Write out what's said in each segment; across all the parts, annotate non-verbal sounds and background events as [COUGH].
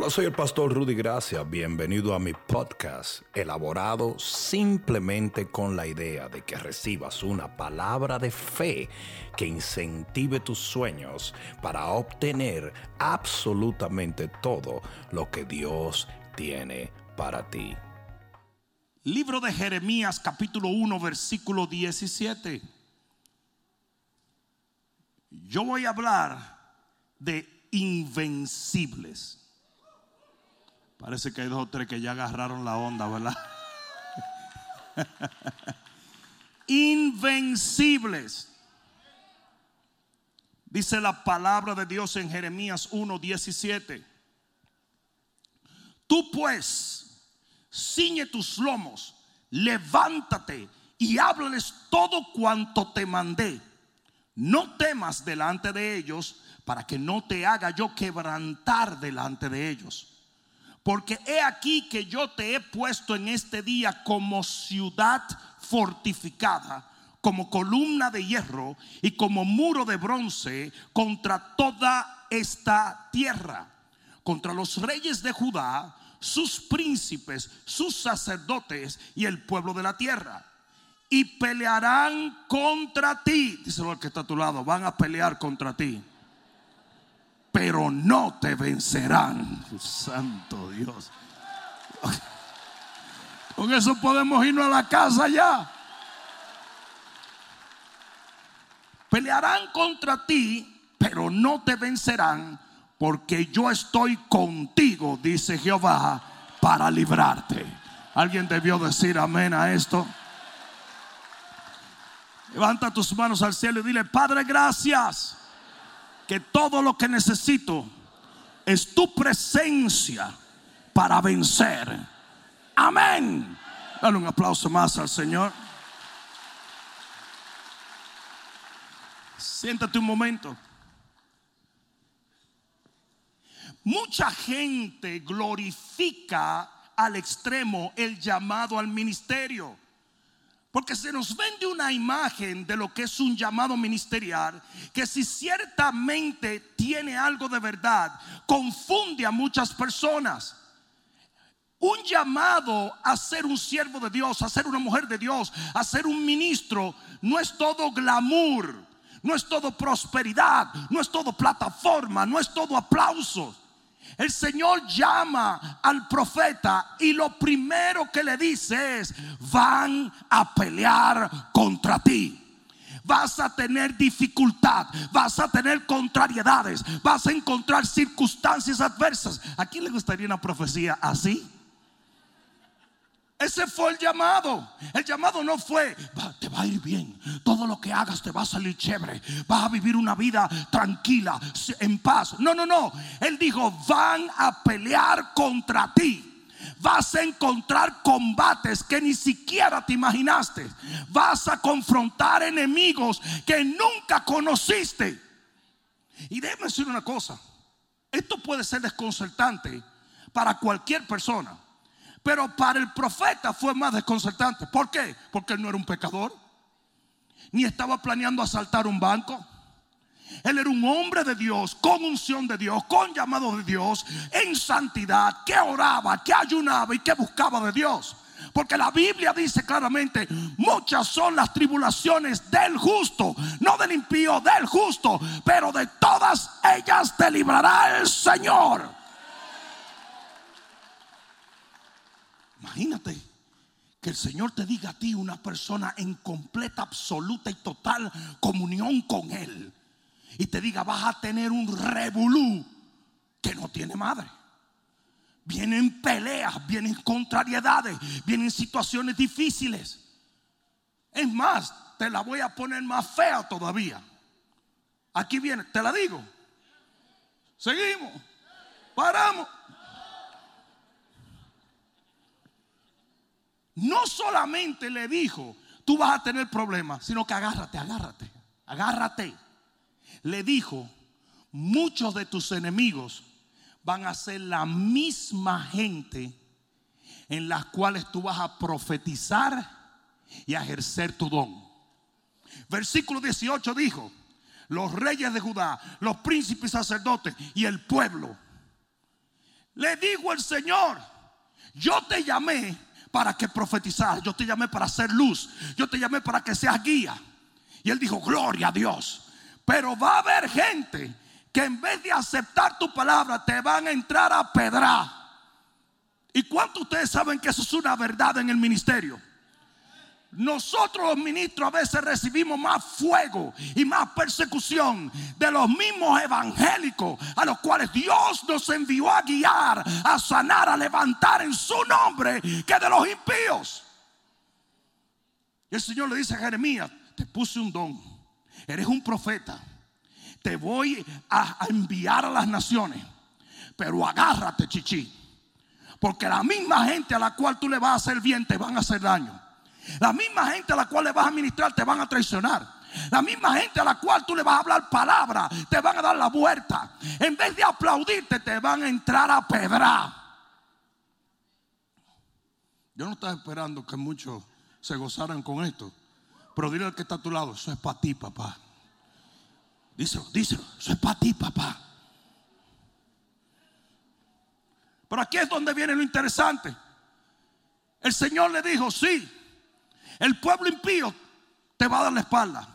Hola, soy el pastor Rudy Gracia. Bienvenido a mi podcast, elaborado simplemente con la idea de que recibas una palabra de fe que incentive tus sueños para obtener absolutamente todo lo que Dios tiene para ti. Libro de Jeremías capítulo 1 versículo 17. Yo voy a hablar de invencibles. Parece que hay dos o tres que ya agarraron la onda, ¿verdad? Invencibles. Dice la palabra de Dios en Jeremías 1:17. Tú pues, ciñe tus lomos, levántate y háblales todo cuanto te mandé. No temas delante de ellos para que no te haga yo quebrantar delante de ellos. Porque he aquí que yo te he puesto en este día como ciudad fortificada, como columna de hierro y como muro de bronce contra toda esta tierra, contra los reyes de Judá, sus príncipes, sus sacerdotes y el pueblo de la tierra. Y pelearán contra ti. Díselo al que está a tu lado, van a pelear contra ti pero no te vencerán. Santo Dios. Con eso podemos irnos a la casa ya. Pelearán contra ti, pero no te vencerán, porque yo estoy contigo, dice Jehová, para librarte. ¿Alguien debió decir amén a esto? Levanta tus manos al cielo y dile, Padre, gracias que todo lo que necesito es tu presencia para vencer. Amén. Dale un aplauso más al Señor. Siéntate un momento. Mucha gente glorifica al extremo el llamado al ministerio. Porque se nos vende una imagen de lo que es un llamado ministerial, que si ciertamente tiene algo de verdad, confunde a muchas personas. Un llamado a ser un siervo de Dios, a ser una mujer de Dios, a ser un ministro, no es todo glamour, no es todo prosperidad, no es todo plataforma, no es todo aplausos. El Señor llama al profeta y lo primero que le dice es, van a pelear contra ti. Vas a tener dificultad, vas a tener contrariedades, vas a encontrar circunstancias adversas. ¿A quién le gustaría una profecía así? Ese fue el llamado. El llamado no fue, te va a ir bien. Todo lo que hagas te va a salir chévere. Vas a vivir una vida tranquila, en paz. No, no, no. Él dijo, van a pelear contra ti. Vas a encontrar combates que ni siquiera te imaginaste. Vas a confrontar enemigos que nunca conociste. Y déjeme decir una cosa. Esto puede ser desconcertante para cualquier persona. Pero para el profeta fue más desconcertante. ¿Por qué? Porque él no era un pecador. Ni estaba planeando asaltar un banco. Él era un hombre de Dios, con unción de Dios, con llamado de Dios, en santidad, que oraba, que ayunaba y que buscaba de Dios. Porque la Biblia dice claramente, muchas son las tribulaciones del justo, no del impío, del justo, pero de todas ellas te librará el Señor. Imagínate que el Señor te diga a ti, una persona en completa, absoluta y total comunión con Él, y te diga, vas a tener un revolú que no tiene madre. Vienen peleas, vienen contrariedades, vienen situaciones difíciles. Es más, te la voy a poner más fea todavía. Aquí viene, te la digo. Seguimos, paramos. No solamente le dijo, tú vas a tener problemas, sino que agárrate, agárrate, agárrate. Le dijo, muchos de tus enemigos van a ser la misma gente en las cuales tú vas a profetizar y a ejercer tu don. Versículo 18 dijo, los reyes de Judá, los príncipes sacerdotes y el pueblo Le dijo el Señor, yo te llamé para que profetizar, yo te llamé para hacer luz, yo te llamé para que seas guía. Y él dijo, gloria a Dios. Pero va a haber gente que en vez de aceptar tu palabra te van a entrar a pedrar. ¿Y cuántos ustedes saben que eso es una verdad en el ministerio? Nosotros los ministros a veces recibimos más fuego y más persecución de los mismos evangélicos a los cuales Dios nos envió a guiar, a sanar, a levantar en su nombre que de los impíos. Y el Señor le dice a Jeremías, te puse un don, eres un profeta, te voy a, enviar a las naciones, pero agárrate, chichi, porque la misma gente a la cual tú le vas a hacer bien te van a hacer daño. La misma gente a la cual le vas a ministrar te van a traicionar. La misma gente a la cual tú le vas a hablar palabra te van a dar la vuelta. En vez de aplaudirte, te van a entrar a pedrar. Yo no estaba esperando que muchos se gozaran con esto. Pero dile al que está a tu lado, eso es para ti, papá. Díselo, díselo, eso es para ti, papá. Pero aquí es donde viene lo interesante. El Señor le dijo, sí, el pueblo impío te va a dar la espalda.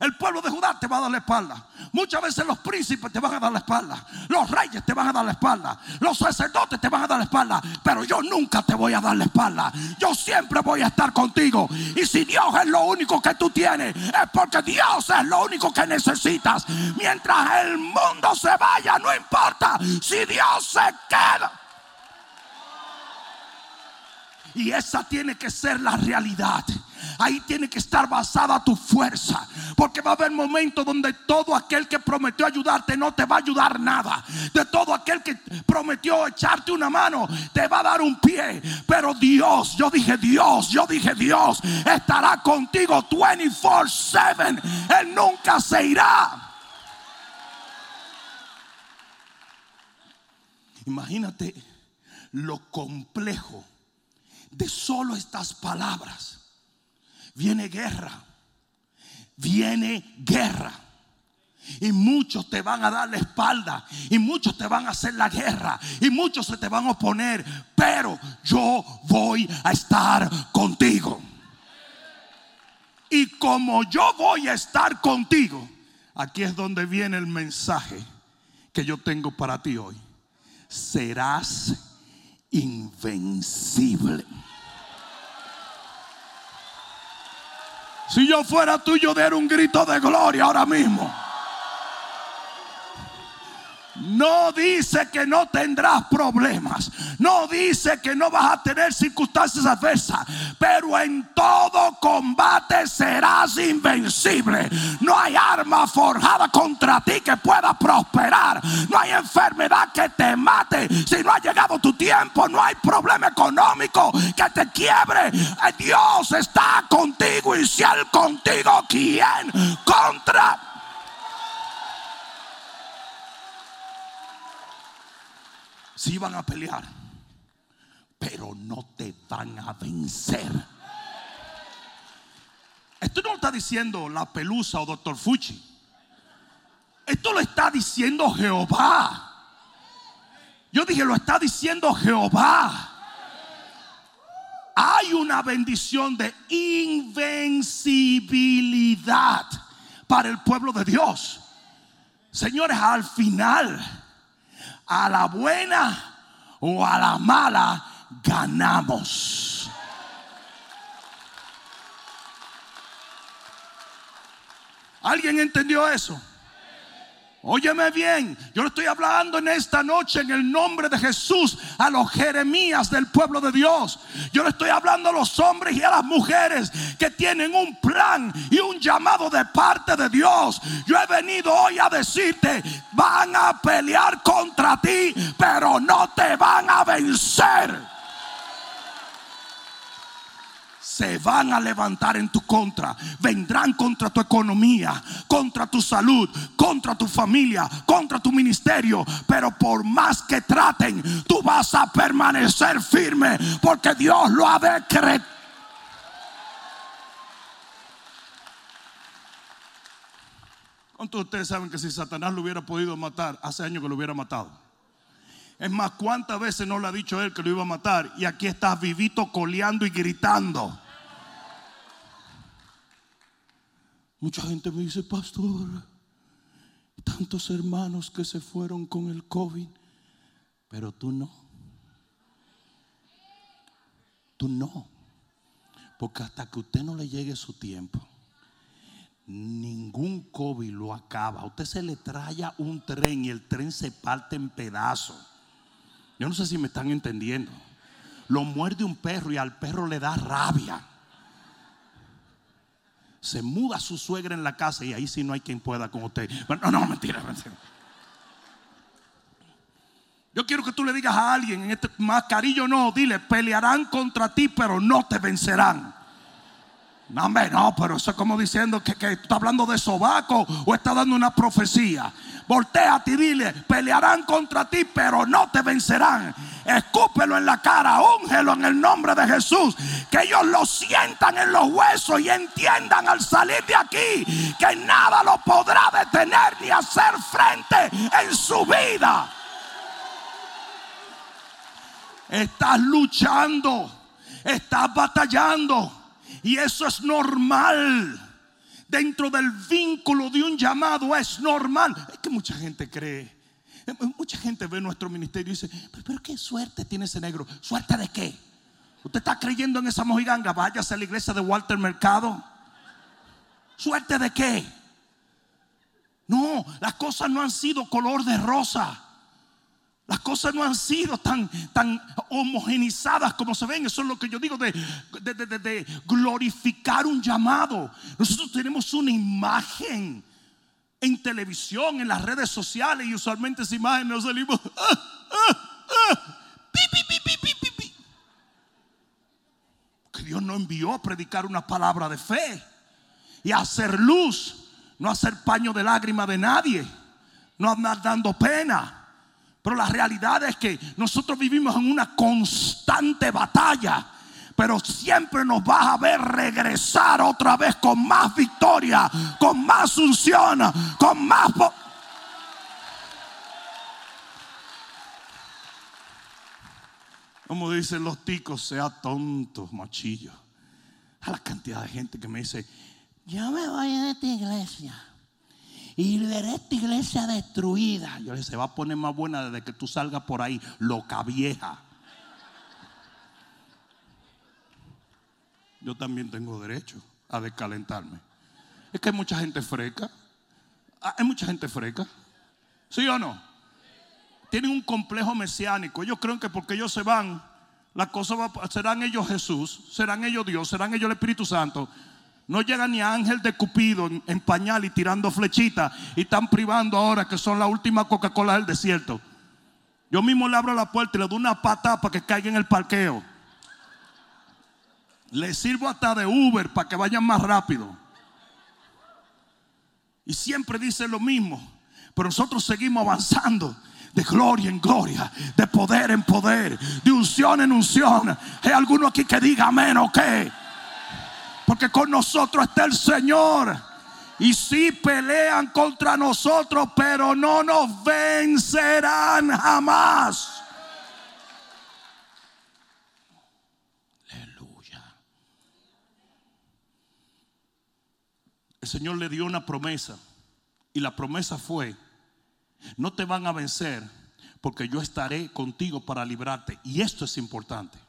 El pueblo de Judá te va a dar la espalda. Muchas veces los príncipes te van a dar la espalda. Los reyes te van a dar la espalda. Los sacerdotes te van a dar la espalda. Pero yo nunca te voy a dar la espalda. Yo siempre voy a estar contigo. Y si Dios es lo único que tú tienes, es porque Dios es lo único que necesitas. Mientras el mundo se vaya, no importa. Si Dios se queda. Y esa tiene que ser la realidad. Ahí tiene que estar basada tu fuerza. Porque va a haber momentos donde todo aquel que prometió ayudarte no te va a ayudar nada. De todo aquel que prometió echarte una mano, te va a dar un pie. Pero Dios, yo dije Dios, yo dije Dios, estará contigo 24/7. Él nunca se irá. Imagínate lo complejo de solo estas palabras viene guerra. Viene guerra. Y muchos te van a dar la espalda. Y muchos te van a hacer la guerra. Y muchos se te van a oponer. Pero yo voy a estar contigo. Y como yo voy a estar contigo, aquí es donde viene el mensaje que yo tengo para ti hoy. Serás invencible. Si yo fuera tuyo, dar un grito de gloria ahora mismo. No dice que no tendrás problemas. No dice que no vas a tener circunstancias adversas. Pero en todo combate serás invencible. No hay arma forjada contra ti que pueda prosperar. No hay enfermedad que te mate. Si no ha llegado tu tiempo, no hay problema económico que te quiebre. Dios está contigo. Y si Él contigo, ¿quién contra Si van a pelear, pero no te van a vencer. Esto no lo está diciendo la pelusa o doctor Fuchi. Esto lo está diciendo Jehová. Yo dije, lo está diciendo Jehová. Hay una bendición de invencibilidad para el pueblo de Dios. Señores, al final a la buena o a la mala ganamos. ¿Alguien entendió eso? Óyeme bien, yo le estoy hablando en esta noche en el nombre de Jesús a los Jeremías del pueblo de Dios. Yo le estoy hablando a los hombres y a las mujeres que tienen un plan y un llamado de parte de Dios. Yo he venido hoy a decirte, van a pelear contra ti, pero no te van a vencer. Se van a levantar en tu contra. Vendrán contra tu economía, contra tu salud, contra tu familia, contra tu ministerio. Pero por más que traten, tú vas a permanecer firme porque Dios lo ha decretado. ¿Cuántos de ustedes saben que si Satanás lo hubiera podido matar, hace años que lo hubiera matado? Es más, ¿cuántas veces no le ha dicho él que lo iba a matar? Y aquí estás vivito coleando y gritando. Mucha gente me dice, pastor, tantos hermanos que se fueron con el COVID, pero tú no. Tú no. Porque hasta que usted no le llegue su tiempo, ningún COVID lo acaba. Usted se le traya un tren y el tren se parte en pedazos. Yo no sé si me están entendiendo. Lo muerde un perro y al perro le da rabia. Se muda su suegra en la casa y ahí sí no hay quien pueda con usted. No, no, mentira, mentira. Yo quiero que tú le digas a alguien en este mascarillo no, dile, pelearán contra ti, pero no te vencerán. No, hombre, no, pero eso es como diciendo que, que está hablando de sobaco o está dando una profecía. Volteate y dile, pelearán contra ti, pero no te vencerán. Escúpelo en la cara, úngelo en el nombre de Jesús. Que ellos lo sientan en los huesos y entiendan al salir de aquí que nada lo podrá detener ni hacer frente en su vida. Estás luchando, estás batallando y eso es normal. Dentro del vínculo de un llamado es normal. Es que mucha gente cree. Mucha gente ve nuestro ministerio y dice, pero, qué suerte tiene ese negro. ¿Suerte de qué? ¿Usted está creyendo en esa mojiganga? Váyase a la iglesia de Walter Mercado. ¿Suerte de qué? No, las cosas no han sido color de rosa. Las cosas no han sido tan, tan homogenizadas como se ven. Eso es lo que yo digo de, de, glorificar un llamado. Nosotros tenemos una imagen en televisión, en las redes sociales y usualmente esa imagen nos salimos. [LAUGHS] Ah, ah, ah, que Dios no envió a predicar una palabra de fe y a hacer luz, no a hacer paño de lágrima de nadie, no andar dando pena. Pero la realidad es que nosotros vivimos en una constante batalla. Pero siempre nos vas a ver regresar otra vez con más victoria, con más unción, con más... Como dicen los ticos, sea tonto, machillo. A la cantidad de gente que me dice, yo me voy de esta iglesia y veré esta iglesia destruida. Yo le se va a poner más buena desde que tú salgas por ahí, loca vieja. Yo también tengo derecho a descalentarme. Es que hay mucha gente freca. Ah, hay mucha gente freca. ¿Sí o no? Tienen un complejo mesiánico. Ellos creen que porque ellos se van, las cosas serán ellos Jesús, serán ellos Dios, serán ellos el Espíritu Santo. No llega ni ángel de Cupido en, pañal y tirando flechitas y están privando ahora que son la última Coca-Cola del desierto. Yo mismo le abro la puerta y le doy una pata para que caiga en el parqueo. Le sirvo hasta de Uber para que vayan más rápido. Y siempre dice lo mismo. Pero nosotros seguimos avanzando de gloria en gloria, de poder en poder, de unción en unción. ¿Hay alguno aquí que diga amén o qué? Porque con nosotros está el Señor. Y si pelean contra nosotros, pero no nos vencerán jamás. Aleluya. El Señor le dio una promesa. Y la promesa fue, no te van a vencer porque yo estaré contigo para librarte. Y esto es importante.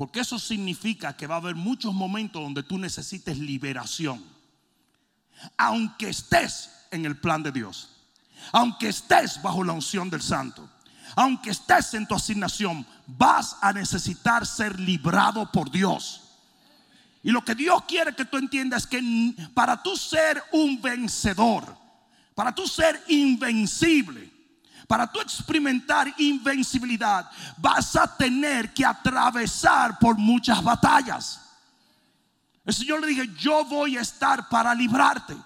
Porque eso significa que va a haber muchos momentos donde tú necesites liberación. Aunque estés en el plan de Dios. Aunque estés bajo la unción del santo. Aunque estés en tu asignación, vas a necesitar ser librado por Dios. Y lo que Dios quiere que tú entiendas es que para tú ser un vencedor, para tú ser invencible, para tú experimentar invencibilidad, vas a tener que atravesar por muchas batallas. El Señor le dije, yo voy a estar para librarte.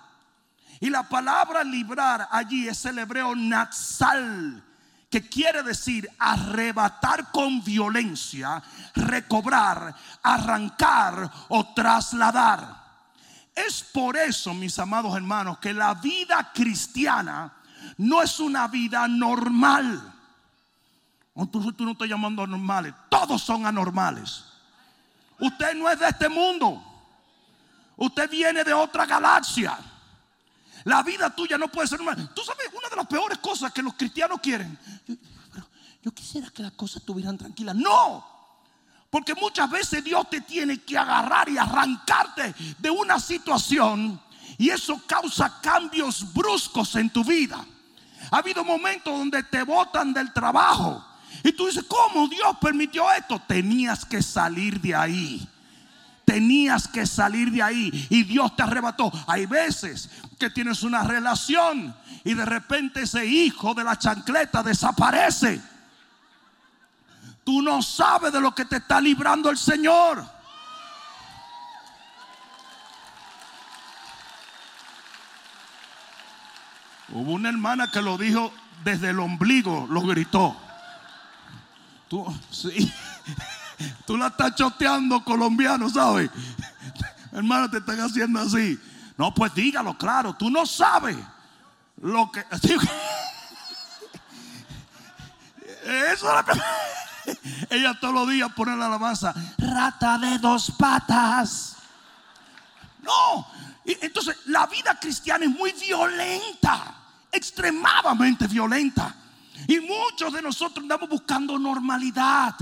Y la palabra librar allí es el hebreo natsal, que quiere decir arrebatar con violencia, recobrar, arrancar o trasladar. Es por eso, mis amados hermanos, que la vida cristiana no es una vida normal. Entonces tú no estás llamando anormales. Todos son anormales. Usted no es de este mundo. Usted viene de otra galaxia. La vida tuya no puede ser normal. Tú sabes, una de las peores cosas que los cristianos quieren. Yo, yo quisiera que las cosas estuvieran tranquilas. No. Porque muchas veces Dios te tiene que agarrar y arrancarte de una situación. Y eso causa cambios bruscos en tu vida. Ha habido momentos donde te botan del trabajo. Y tú dices, ¿cómo Dios permitió esto? Tenías que salir de ahí. Tenías que salir de ahí y Dios te arrebató. Hay veces que tienes una relación y de repente ese hijo de la chancleta desaparece. Tú no sabes de lo que te está librando el Señor. Hubo una hermana que lo dijo desde el ombligo, lo gritó. Tú, sí. [LAUGHS] Tú la estás choteando colombiano, ¿sabes? [LAUGHS] Hermano, te están haciendo así. No, pues dígalo, claro. Tú no sabes lo que. [LAUGHS] Eso Ella todos los días pone la alabanza. Rata de dos patas. No. Entonces, la vida cristiana es muy violenta. Extremadamente violenta. Y muchos de nosotros andamos buscando normalidad.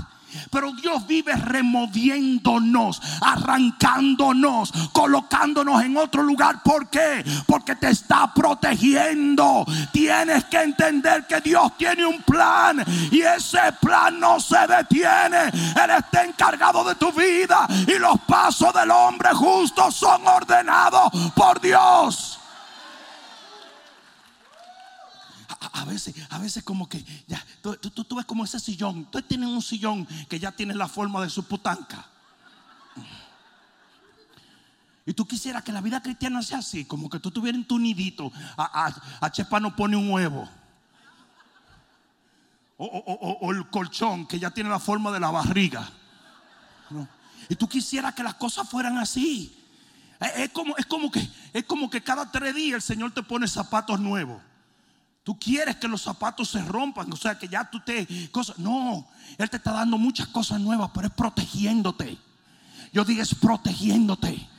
Pero Dios vive removiéndonos, arrancándonos, colocándonos en otro lugar. ¿Por qué? Porque te está protegiendo. Tienes que entender que Dios tiene un plan y ese plan no se detiene. Él está encargado de tu vida y los pasos del hombre justo son ordenados por Dios. A, veces, a veces como que tú, ves como ese sillón. Tú tienes un sillón que ya tiene la forma de su putanca. Y tú quisieras que la vida cristiana sea así, como que tú tuvieras en tu nidito. A, a, Chepa no pone un huevo. O, el colchón que ya tiene la forma de la barriga. Y tú quisieras que las cosas fueran así. Es, como, es, como que, es como que cada tres días el Señor te pone zapatos nuevos. Tú quieres que los zapatos se rompan, o sea, que ya tú te cosas. No, él te está dando muchas cosas nuevas, pero es protegiéndote. Yo digo es protegiéndote.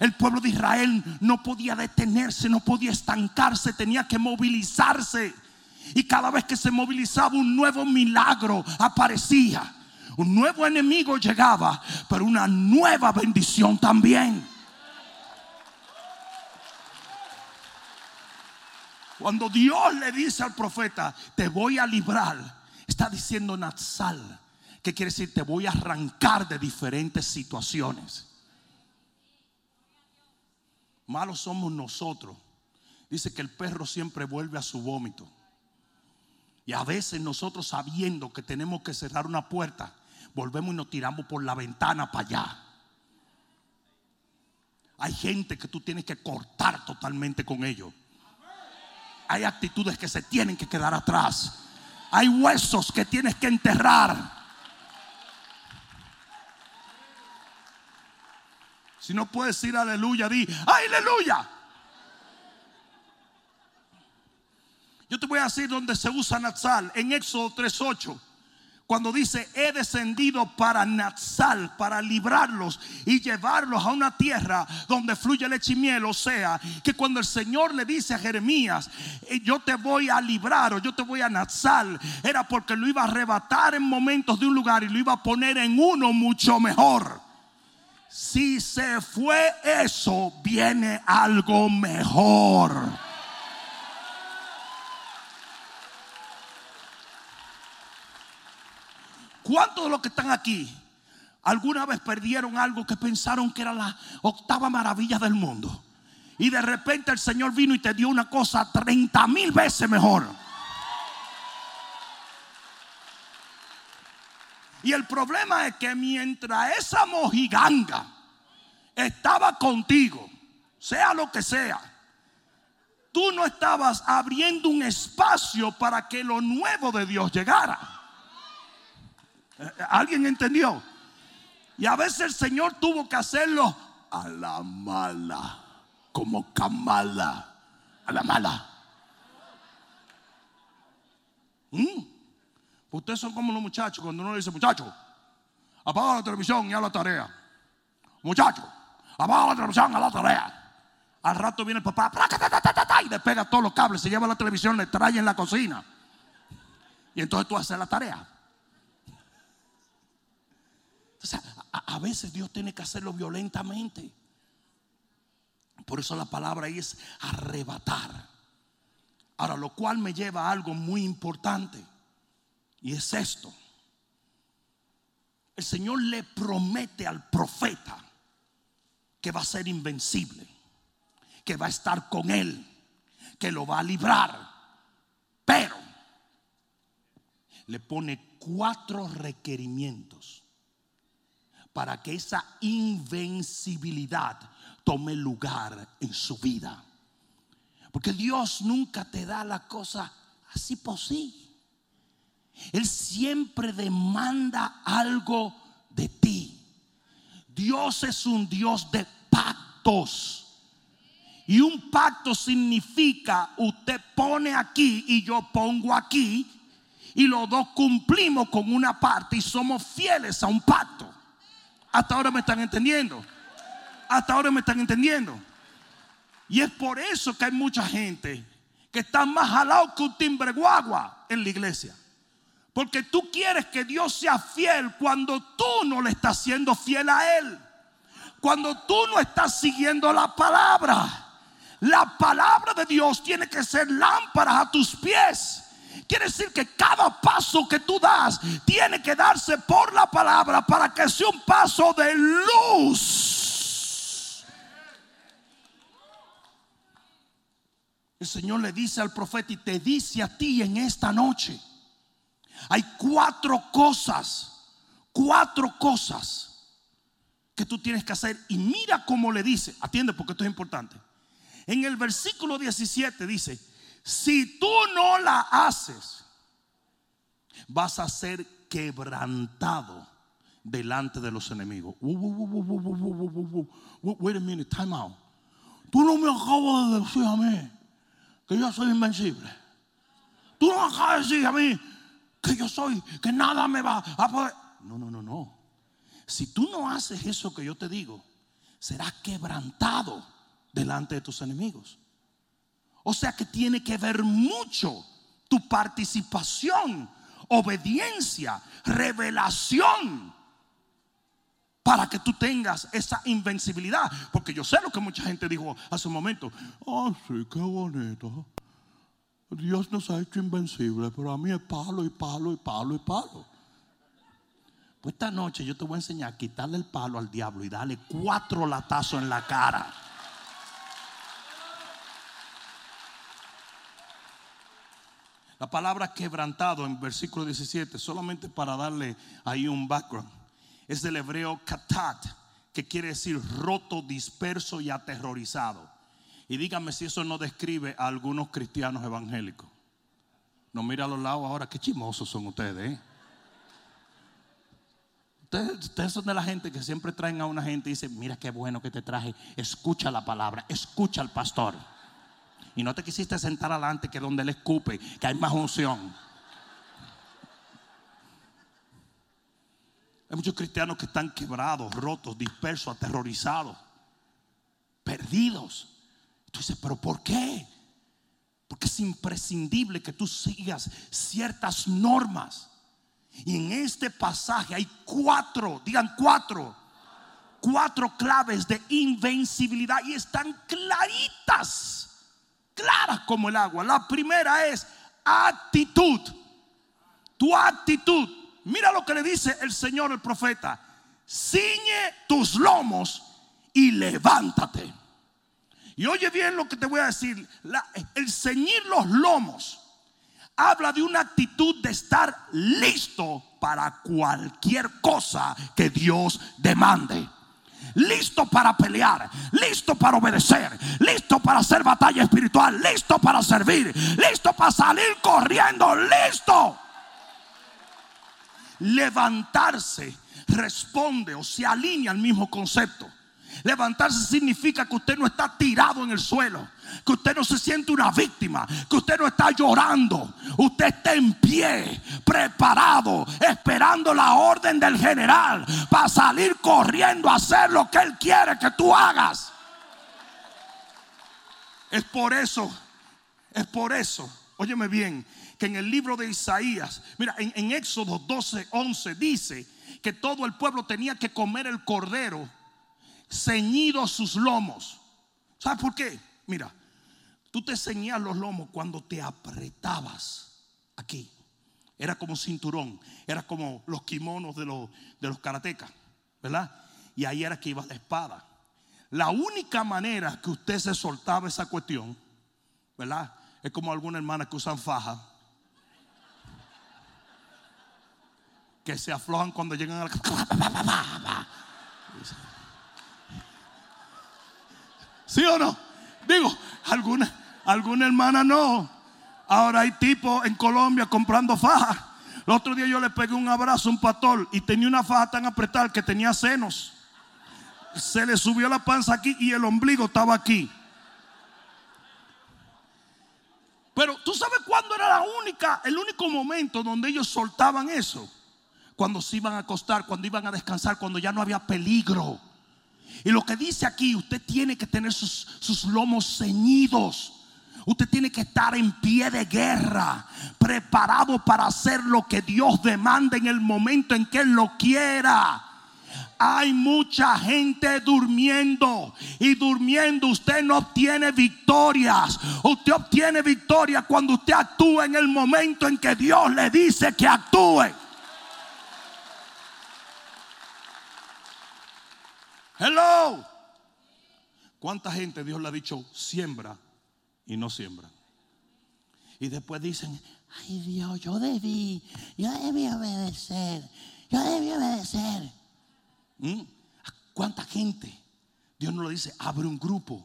El pueblo de Israel no podía detenerse, no podía estancarse, tenía que movilizarse. Y cada vez que se movilizaba un nuevo milagro aparecía. Un nuevo enemigo llegaba, pero una nueva bendición también. Cuando Dios le dice al profeta, te voy a librar, está diciendo Natsal, que quiere decir te voy a arrancar de diferentes situaciones. Malos somos nosotros. Dice que el perro siempre vuelve a su vómito. Y a veces nosotros sabiendo que tenemos que cerrar una puerta, volvemos y nos tiramos por la ventana para allá. Hay gente que tú tienes que cortar totalmente con ellos hay actitudes que se tienen que quedar atrás. Hay huesos que tienes que enterrar. Si no puedes decir aleluya, di aleluya. Yo te voy a decir donde se usa Natsal en Éxodo 3:8 cuando dice, he descendido para Natsal, para librarlos y llevarlos a una tierra donde fluye leche y miel. O sea, que cuando el Señor le dice a Jeremías, eh, yo te voy a librar o yo te voy a Natsal, era porque lo iba a arrebatar en momentos de un lugar y lo iba a poner en uno mucho mejor. Si se fue eso, viene algo mejor. ¿Cuántos de los que están aquí alguna vez perdieron algo que pensaron que era la octava maravilla del mundo? Y de repente el Señor vino y te dio una cosa 30 mil veces mejor. Y el problema es que mientras esa mojiganga estaba contigo, sea lo que sea, tú no estabas abriendo un espacio para que lo nuevo de Dios llegara. ¿Alguien entendió? Y a veces el Señor tuvo que hacerlo a la mala, como Kamala, a la mala. ¿Mm? Ustedes son como los muchachos cuando uno le dice, muchacho, apaga la televisión y haz la tarea. Muchacho, apaga la televisión haz la tarea. Al rato viene el papá y le pega todos los cables, se lleva la televisión, le trae en la cocina. Y entonces tú haces la tarea. A, a veces Dios tiene que hacerlo violentamente. Por eso la palabra ahí es arrebatar. Ahora, lo cual me lleva a algo muy importante. Y es esto. El Señor le promete al profeta que va a ser invencible, que va a estar con él, que lo va a librar. Pero le pone cuatro requerimientos para que esa invencibilidad tome lugar en su vida. Porque Dios nunca te da la cosa así por sí. Él siempre demanda algo de ti. Dios es un Dios de pactos. Y un pacto significa usted pone aquí y yo pongo aquí. Y los dos cumplimos con una parte y somos fieles a un pacto. Hasta ahora me están entendiendo. Hasta ahora me están entendiendo. Y es por eso que hay mucha gente que está más jalado que un timbre guagua en la iglesia. Porque tú quieres que Dios sea fiel cuando tú no le estás siendo fiel a Él. Cuando tú no estás siguiendo la palabra. La palabra de Dios tiene que ser lámpara a tus pies. Quiere decir que cada paso que tú das tiene que darse por la palabra para que sea un paso de luz. El Señor le dice al profeta y te dice a ti en esta noche hay cuatro cosas, cuatro cosas que tú tienes que hacer. Y mira cómo le dice, atiende porque esto es importante. En el versículo 17 dice, si tú no la haces, vas a ser quebrantado delante de los enemigos. Wait a minute, time out. Tú no me acabas de decir a mí que yo soy invencible. Tú no acabas de decir a mí que yo soy, que nada me va a poder. No, no, no, no. Si tú no haces eso que yo te digo, serás quebrantado delante de tus enemigos. O sea que tiene que ver mucho tu participación, obediencia, revelación para que tú tengas esa invencibilidad. Porque yo sé lo que mucha gente dijo hace un momento. Oh, sí, qué bonito. Dios nos ha hecho invencibles, pero a mí es palo y palo y palo y palo. Pues esta noche yo te voy a enseñar a quitarle el palo al diablo y darle cuatro latazos en la cara. La palabra quebrantado en versículo 17, solamente para darle ahí un background, es del hebreo katat, que quiere decir roto, disperso y aterrorizado. Y dígame si eso no describe a algunos cristianos evangélicos. No mira a los lados ahora, qué chimosos son ustedes. ¿eh? Ustedes, son de la gente que siempre traen a una gente y dicen, mira qué bueno que te traje, escucha la palabra, escucha al pastor. Y no te quisiste sentar adelante que donde le escupe, que hay más unción. Hay muchos cristianos que están quebrados, rotos, dispersos, aterrorizados, perdidos. Tú dices, pero ¿por qué? Porque es imprescindible que tú sigas ciertas normas. Y en este pasaje hay cuatro, digan cuatro, cuatro claves de invencibilidad y están claritas, claras como el agua. La primera es actitud. Tu actitud. Mira lo que le dice el Señor, el profeta. Ciñe tus lomos y levántate. Y oye bien lo que te voy a decir. el ceñir los lomos habla de una actitud de estar listo para cualquier cosa que Dios demande. Listo para pelear, listo para obedecer, listo para hacer batalla espiritual, listo para servir, listo para salir corriendo, listo. Levantarse responde o se alinea al mismo concepto. Levantarse significa que usted no está tirado en el suelo, que usted no se siente una víctima, que usted no está llorando. Usted está en pie, preparado, esperando la orden del general para salir corriendo a hacer lo que él quiere que tú hagas. Es por eso, es por eso, óyeme bien, que en el libro de Isaías, mira, en, en Éxodo 12, 11 dice que todo el pueblo tenía que comer el cordero ceñido sus lomos. ¿Sabes por qué? Mira, tú te ceñías los lomos cuando te apretabas aquí. Era como cinturón, era como los kimonos de los, de los karatecas, ¿verdad? Y ahí era que iba la espada. La única manera que usted se soltaba esa cuestión, ¿verdad? Es como algunas hermanas que usan faja, que se aflojan cuando llegan a la... [LAUGHS] ¿Sí o no? Digo, alguna, alguna hermana no. Ahora hay tipos en Colombia comprando fajas. El otro día yo le pegué un abrazo a un pastor y tenía una faja tan apretada que tenía senos. Se le subió la panza aquí y el ombligo estaba aquí. Pero tú sabes cuándo era la única, el único momento donde ellos soltaban eso. Cuando se iban a acostar, cuando iban a descansar, cuando ya no había peligro. Y lo que dice aquí, usted tiene que tener sus, sus lomos ceñidos. Usted tiene que estar en pie de guerra, preparado para hacer lo que Dios demanda en el momento en que Él lo quiera. Hay mucha gente durmiendo y durmiendo usted no obtiene victorias. Usted obtiene victoria cuando usted actúa en el momento en que Dios le dice que actúe. Hello. ¿Cuánta gente Dios le ha dicho siembra y no siembra? Y después dicen, ay Dios, yo debí, yo debí obedecer, yo debí obedecer. ¿Mm? ¿Cuánta gente? Dios no lo dice, abre un grupo,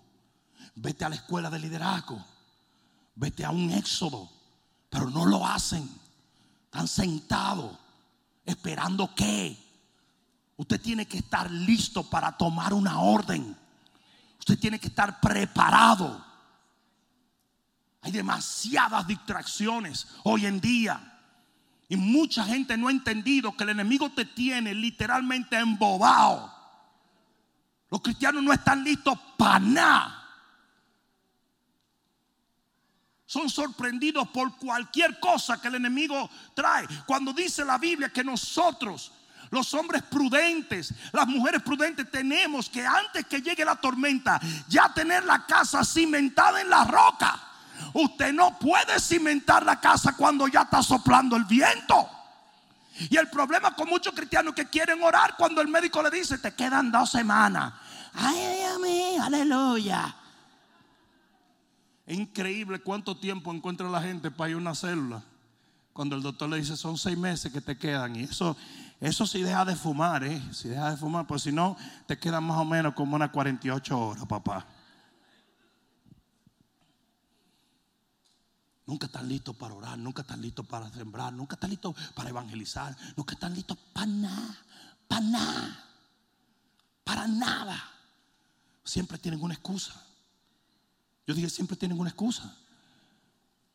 vete a la escuela de liderazgo, vete a un éxodo, pero no lo hacen. Están sentados esperando que Usted tiene que estar listo para tomar una orden. Usted tiene que estar preparado. Hay demasiadas distracciones hoy en día. Y mucha gente no ha entendido que el enemigo te tiene literalmente embobado. Los cristianos no están listos para nada. Son sorprendidos por cualquier cosa que el enemigo trae. Cuando dice la Biblia que nosotros los hombres prudentes, las mujeres prudentes, tenemos que antes que llegue la tormenta, ya tener la casa cimentada en la roca. Usted no puede cimentar la casa cuando ya está soplando el viento. Y el problema con muchos cristianos que quieren orar cuando el médico le dice, te quedan dos semanas. Ay, Dios aleluya. Es increíble cuánto tiempo encuentra la gente para ir a una célula. Cuando el doctor le dice, son seis meses que te quedan. Y eso, eso sí deja de fumar, ¿eh? Si deja de fumar, pues si no, te quedan más o menos como unas 48 horas, papá. Nunca están listos para orar, nunca están listos para sembrar, nunca están listos para evangelizar, nunca están listos para nada, para nada, para nada. Siempre tienen una excusa. Yo dije, siempre tienen una excusa.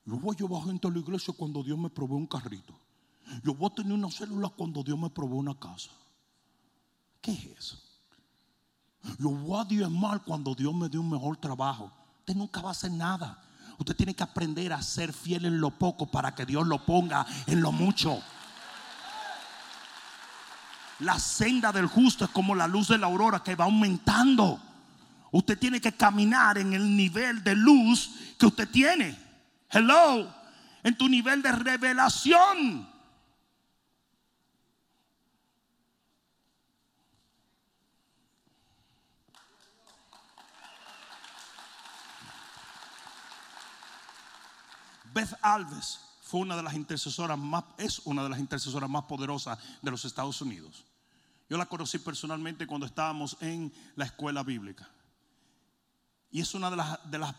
Yo voy a llevar gente a la iglesia cuando Dios me provee un carrito. Yo voy a tener una célula cuando Dios me probó una casa. ¿Qué es eso? Yo voy a diezmar cuando Dios me dé un mejor trabajo. Usted nunca va a hacer nada. Usted tiene que aprender a ser fiel en lo poco para que Dios lo ponga en lo mucho. La senda del justo es como la luz de la aurora que va aumentando. Usted tiene que caminar en el nivel de luz que usted tiene. Hello. En tu nivel de revelación. Beth Alves fue una de las intercesoras más, es una de las intercesoras más poderosas de los Estados Unidos. Yo la conocí personalmente cuando estábamos en la escuela bíblica. Y es una de las, de las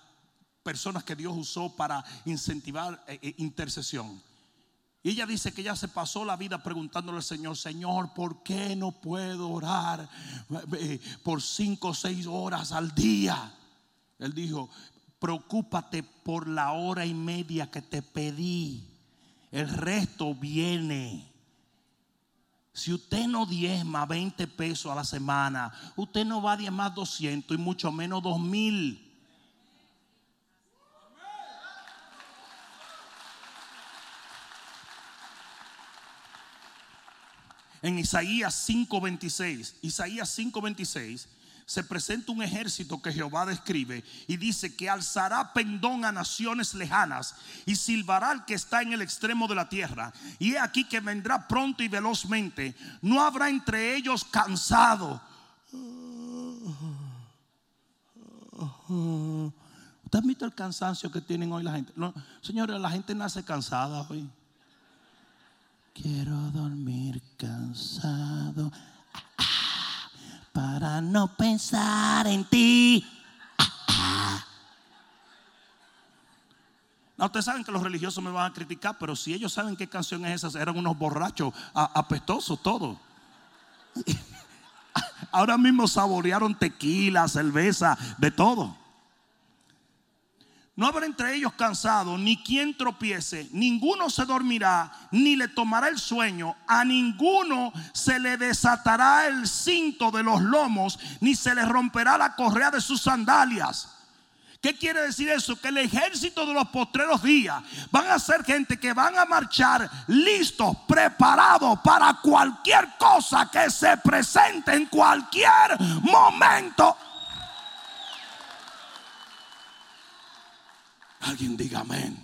personas que Dios usó para incentivar eh, eh, intercesión. Y ella dice que ella se pasó la vida preguntándole al Señor, Señor, ¿por qué no puedo orar eh, por cinco o seis horas al día? Él dijo, preocúpate por la hora y media que te pedí. El resto viene. Si usted no diezma 20 pesos a la semana, usted no va a diezmar 200 y mucho menos 2000. En Isaías 5:26, Isaías 5:26 se presenta un ejército que Jehová describe y dice que alzará pendón a naciones lejanas y silbará al que está en el extremo de la tierra. Y he aquí que vendrá pronto y velozmente. No habrá entre ellos cansado. ¿Usted ha visto el cansancio que tienen hoy la gente? señores, la gente nace cansada hoy. Quiero dormir cansado para no pensar en ti. No, ustedes saben que los religiosos me van a criticar, pero si ellos saben qué canción es esa, eran unos borrachos apestosos todos. [LAUGHS] Ahora mismo saborearon tequila, cerveza, de todo. No habrá entre ellos cansado, ni quien tropiece, ninguno se dormirá, ni le tomará el sueño, a ninguno se le desatará el cinto de los lomos, ni se le romperá la correa de sus sandalias. ¿Qué quiere decir eso? Que el ejército de los postreros días van a ser gente que van a marchar listos, preparados para cualquier cosa que se presente en cualquier momento. Alguien diga amén.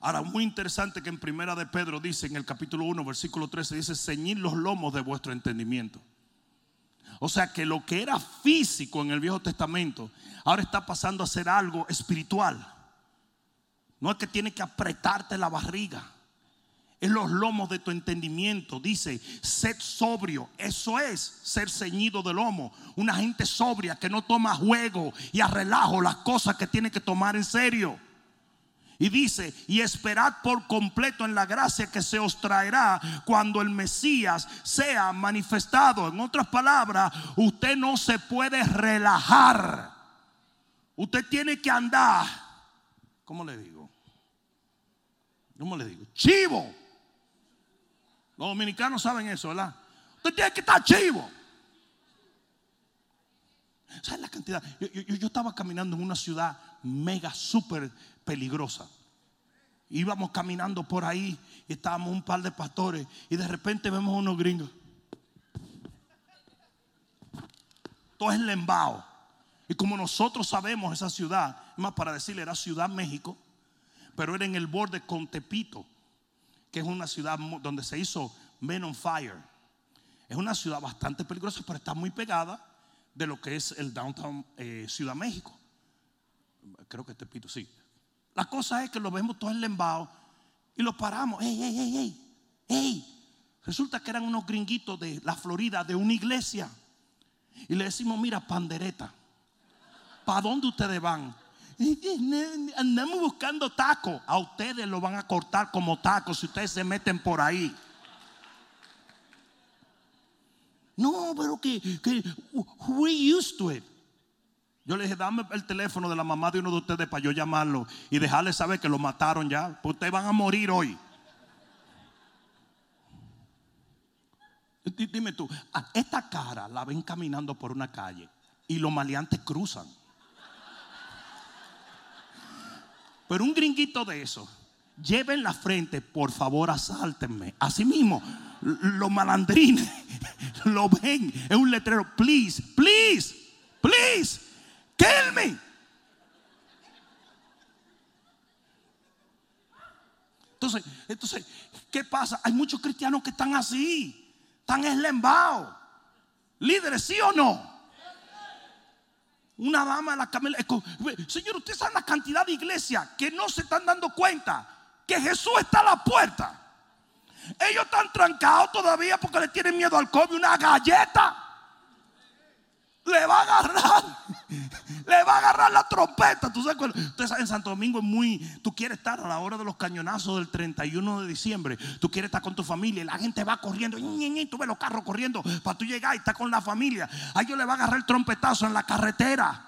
Ahora, muy interesante que en Primera de Pedro dice, en el capítulo 1, versículo 13, dice, ceñid los lomos de vuestro entendimiento. O sea que lo que era físico en el Viejo Testamento, ahora está pasando a ser algo espiritual. No es que tiene que apretarte la barriga en los lomos de tu entendimiento. Dice, sed sobrio. Eso es ser ceñido de lomo. Una gente sobria que no toma juego y a relajo las cosas que tiene que tomar en serio. Y dice, y esperad por completo en la gracia que se os traerá cuando el Mesías sea manifestado. En otras palabras, usted no se puede relajar. Usted tiene que andar, ¿cómo le digo? ¿Cómo le digo? Chivo los dominicanos saben eso, ¿verdad? Usted tiene que estar chivo. ¿Sabes la cantidad? Yo, estaba caminando en una ciudad mega, súper peligrosa. Íbamos caminando por ahí y estábamos un par de pastores y de repente vemos unos gringos. Todo es lembao. Y como nosotros sabemos esa ciudad, más para decirle, era Ciudad México, pero era en el borde con Tepito que es una ciudad donde se hizo Men on Fire. Es una ciudad bastante peligrosa, pero está muy pegada de lo que es el downtown eh, Ciudad México. Creo que este pito, sí. La cosa es que lo vemos todo enlembado y lo paramos. ¡Ey, ey, ey, ey! ¡Ey! Resulta que eran unos gringuitos de la Florida, de una iglesia. Y le decimos, mira, pandereta, ¿para dónde ustedes van? Andamos buscando tacos. A ustedes lo van a cortar como tacos si ustedes se meten por ahí. No, pero que, que we used to it. Yo le dije, dame el teléfono de la mamá de uno de ustedes para yo llamarlo y dejarle saber que lo mataron ya. Pues ustedes van a morir hoy. Dime tú, esta cara la ven caminando por una calle y los maleantes cruzan. Pero un gringuito de eso, lleven la frente, por favor, asáltenme. Así mismo, los malandrines [LAUGHS] lo ven, es un letrero, please, please, please, kill me. Entonces, entonces, ¿qué pasa? Hay muchos cristianos que están así, están eslembados. Líderes, ¿sí o no? Una dama en la camela. Señor, usted sabe la cantidad de iglesias que no se están dando cuenta que Jesús está a la puerta. Ellos están trancados todavía porque le tienen miedo al COVID. Una galleta le va a agarrar Le va a agarrar la trompeta. Tú sabes, sabe, en Santo Domingo es muy. Tú quieres estar a la hora de los cañonazos del 31 de diciembre. Tú quieres estar con tu familia. La gente va corriendo. Y tú ves los carros corriendo para tú llegar y estar con la familia. A ellos le va a agarrar el trompetazo en la carretera.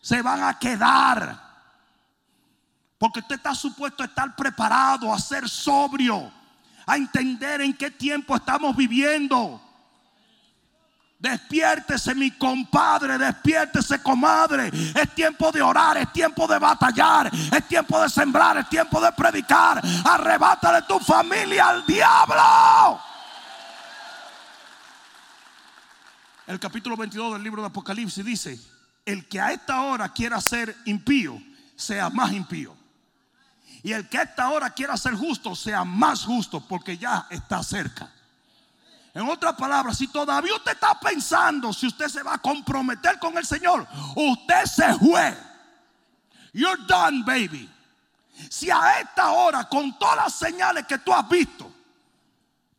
Se van a quedar. Porque usted está supuesto a estar preparado, a ser sobrio, a entender en qué tiempo estamos viviendo. Despiértese mi compadre, despiértese comadre. Es tiempo de orar, es tiempo de batallar, es tiempo de sembrar, es tiempo de predicar. Arrebátale tu familia al diablo. El capítulo 22 del libro de Apocalipsis dice, el que a esta hora quiera ser impío, sea más impío. Y el que a esta hora quiera ser justo, sea más justo, porque ya está cerca. En otras palabras, si todavía usted está pensando si usted se va a comprometer con el Señor, usted se fue. You're done, baby. Si a esta hora, con todas las señales que tú has visto,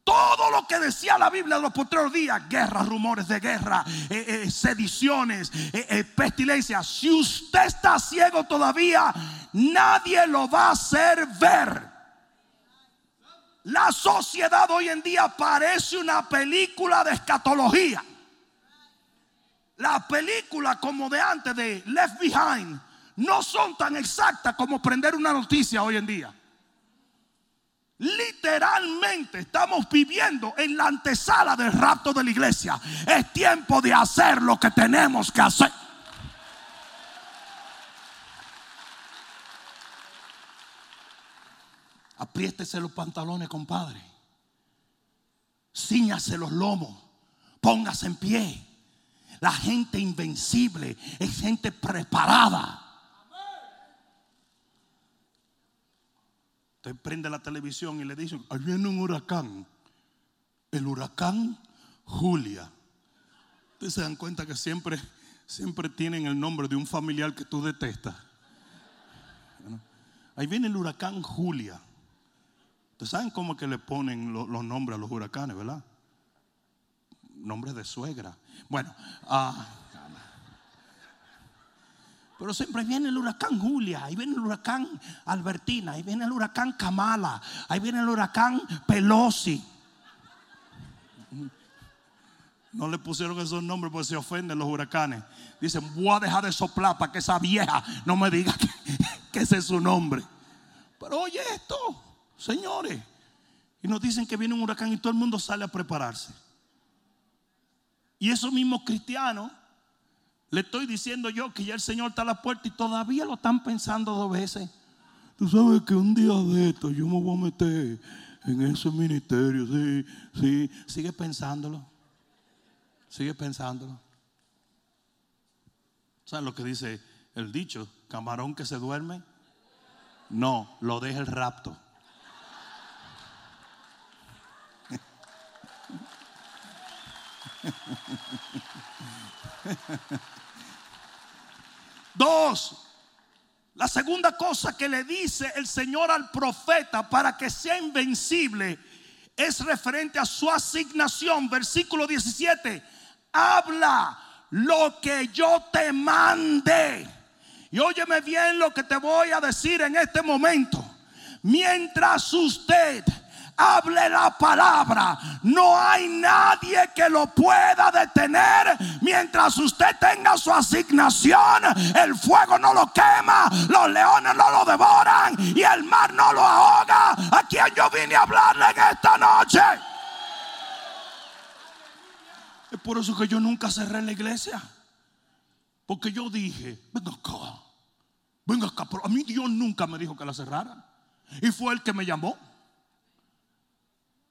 todo lo que decía la Biblia de los postreros días, guerras, rumores de guerra, eh, eh, sediciones, eh, pestilencias, si usted está ciego todavía, nadie lo va a hacer ver. La sociedad hoy en día parece una película de escatología. La película como de antes de Left Behind no son tan exactas como prender una noticia hoy en día. Literalmente estamos viviendo en la antesala del rapto de la iglesia. Es tiempo de hacer lo que tenemos que hacer. Apriéstese los pantalones, compadre. Cíñase los lomos. Póngase en pie. La gente invencible es gente preparada. Usted prende la televisión y le dice ahí viene un huracán. El huracán Julia. Ustedes se dan cuenta que siempre, siempre tienen el nombre de un familiar que tú detestas. Ahí viene el huracán Julia. Ustedes saben cómo que le ponen los nombres a los huracanes, ¿verdad? Nombres de suegra. Bueno, ah, pero siempre viene el huracán Julia, ahí viene el huracán Albertina, ahí viene el huracán Kamala, ahí viene el huracán Pelosi. No le pusieron esos nombres porque se ofenden los huracanes. Dicen, voy a dejar de soplar para que esa vieja no me diga que, que ese es su nombre. Pero oye esto, señores. Y nos dicen que viene un huracán y todo el mundo sale a prepararse. Y esos mismos cristianos, le estoy diciendo yo que ya el Señor está a la puerta y todavía lo están pensando dos veces. Tú sabes que un día de esto yo me voy a meter en ese ministerio. Sí, sí, sigue pensándolo. Sigue pensándolo. ¿Saben lo que dice el dicho? Camarón que se duerme. No, lo deja el rapto. [LAUGHS] Dos, la segunda cosa que le dice el Señor al profeta para que sea invencible es referente a su asignación. Versículo 17, habla lo que yo te mande. Y óyeme bien lo que te voy a decir en este momento. Mientras usted hable la palabra. No hay nadie que lo pueda detener mientras usted tenga su asignación. El fuego no lo quema, los leones no lo devoran y el mar no lo ahoga. A quien yo vine a hablarle en esta noche. Es por eso que yo nunca cerré la iglesia. Porque yo dije, venga acá, venga acá. Pero a mí Dios nunca me dijo que la cerrara. Y fue el que me llamó.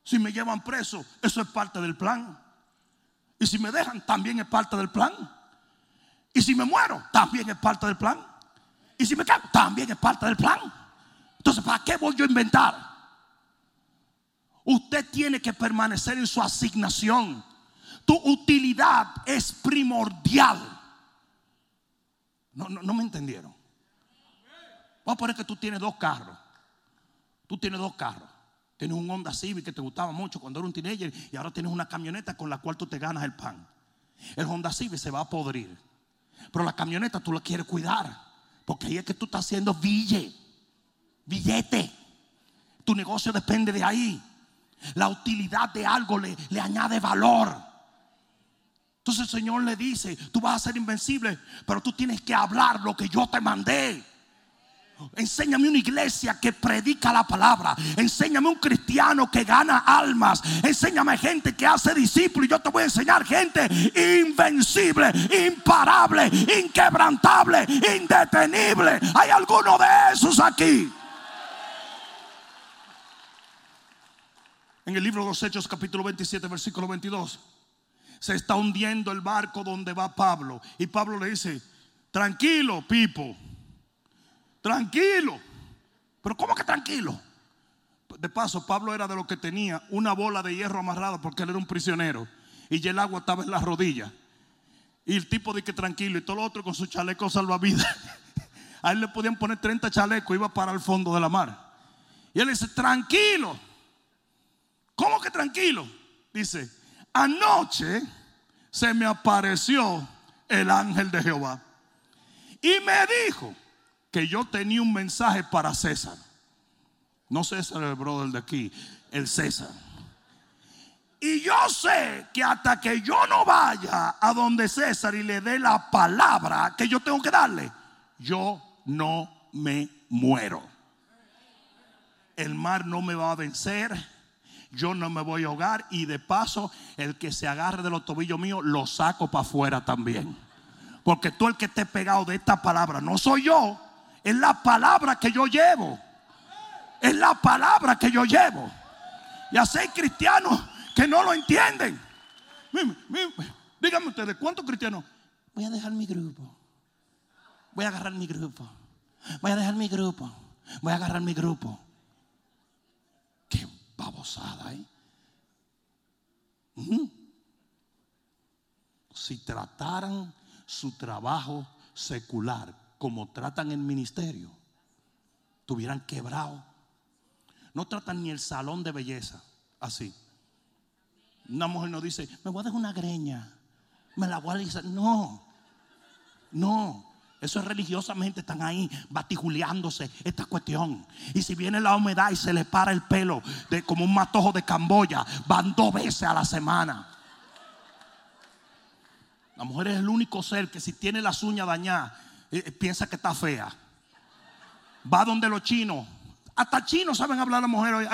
Si me llevan preso, eso es parte del plan. Y si me dejan, también es parte del plan. Y si me muero, también es parte del plan. Y si me cago, también es parte del plan. Entonces, ¿para qué voy yo a inventar? Usted tiene que permanecer en su asignación. Tu utilidad es primordial. No, no, no me entendieron. Vamos a poner que tú tienes dos carros. Tú tienes dos carros. Tienes un Honda Civic que te gustaba mucho cuando era un teenager y ahora tienes una camioneta con la cual tú te ganas el pan. El Honda Civic se va a podrir. Pero la camioneta tú la quieres cuidar. Porque ahí es que tú estás haciendo bille, billete. Tu negocio depende de ahí. La utilidad de algo le, le añade valor. Entonces el Señor le dice, tú vas a ser invencible, pero tú tienes que hablar lo que yo te mandé. Enséñame una iglesia que predica la palabra. Enséñame un cristiano que gana almas. Enséñame gente que hace discípulos. Y yo te voy a enseñar gente invencible, imparable, inquebrantable, indetenible. Hay alguno de esos aquí. En el libro de los Hechos, capítulo 27, versículo 22, se está hundiendo el barco donde va Pablo. Y Pablo le dice: Tranquilo, Pipo tranquilo. Pero ¿cómo que tranquilo? De paso, Pablo era de los que tenía una bola de hierro amarrada porque él era un prisionero y ya el agua estaba en las rodillas. Y el tipo de que tranquilo y todo lo otro con su chaleco salvavidas. [LAUGHS] A él le podían poner 30 chalecos, iba para el fondo de la mar. Y él dice, tranquilo. ¿Cómo que tranquilo? Dice, anoche se me apareció el ángel de Jehová y me dijo, que yo tenía un mensaje para César. No César el brother de aquí, el César. Y yo sé que hasta que yo no vaya a donde César y le dé la palabra que yo tengo que darle, yo no me muero. El mar no me va a vencer. Yo no me voy a ahogar. Y de paso, el que se agarre de los tobillos míos, lo saco para afuera también. Porque tú el que esté pegado de esta palabra, no soy yo, es la palabra que yo llevo. Es la palabra que yo llevo. Y así hay cristianos que no lo entienden. Díganme ustedes, ¿cuántos cristianos? Voy a dejar mi grupo. Voy a agarrar mi grupo. Voy a dejar mi grupo. Voy a agarrar mi grupo. Qué babosada, ¿eh? Si trataran su trabajo secular como tratan el ministerio, tuvieran quebrado. No tratan ni el salón de belleza así. Una mujer no dice, me voy a dejar una greña, me la voy a decir. No, no. Eso es religiosamente, están ahí batijuleándose esta cuestión. Y si viene la humedad y se le para el pelo de, como un matojo de Camboya, van dos veces a la semana. La mujer es el único ser que si tiene las uñas dañadas, piensa que está fea. Va donde los chinos. Hasta chinos saben hablar a la mujer hoy.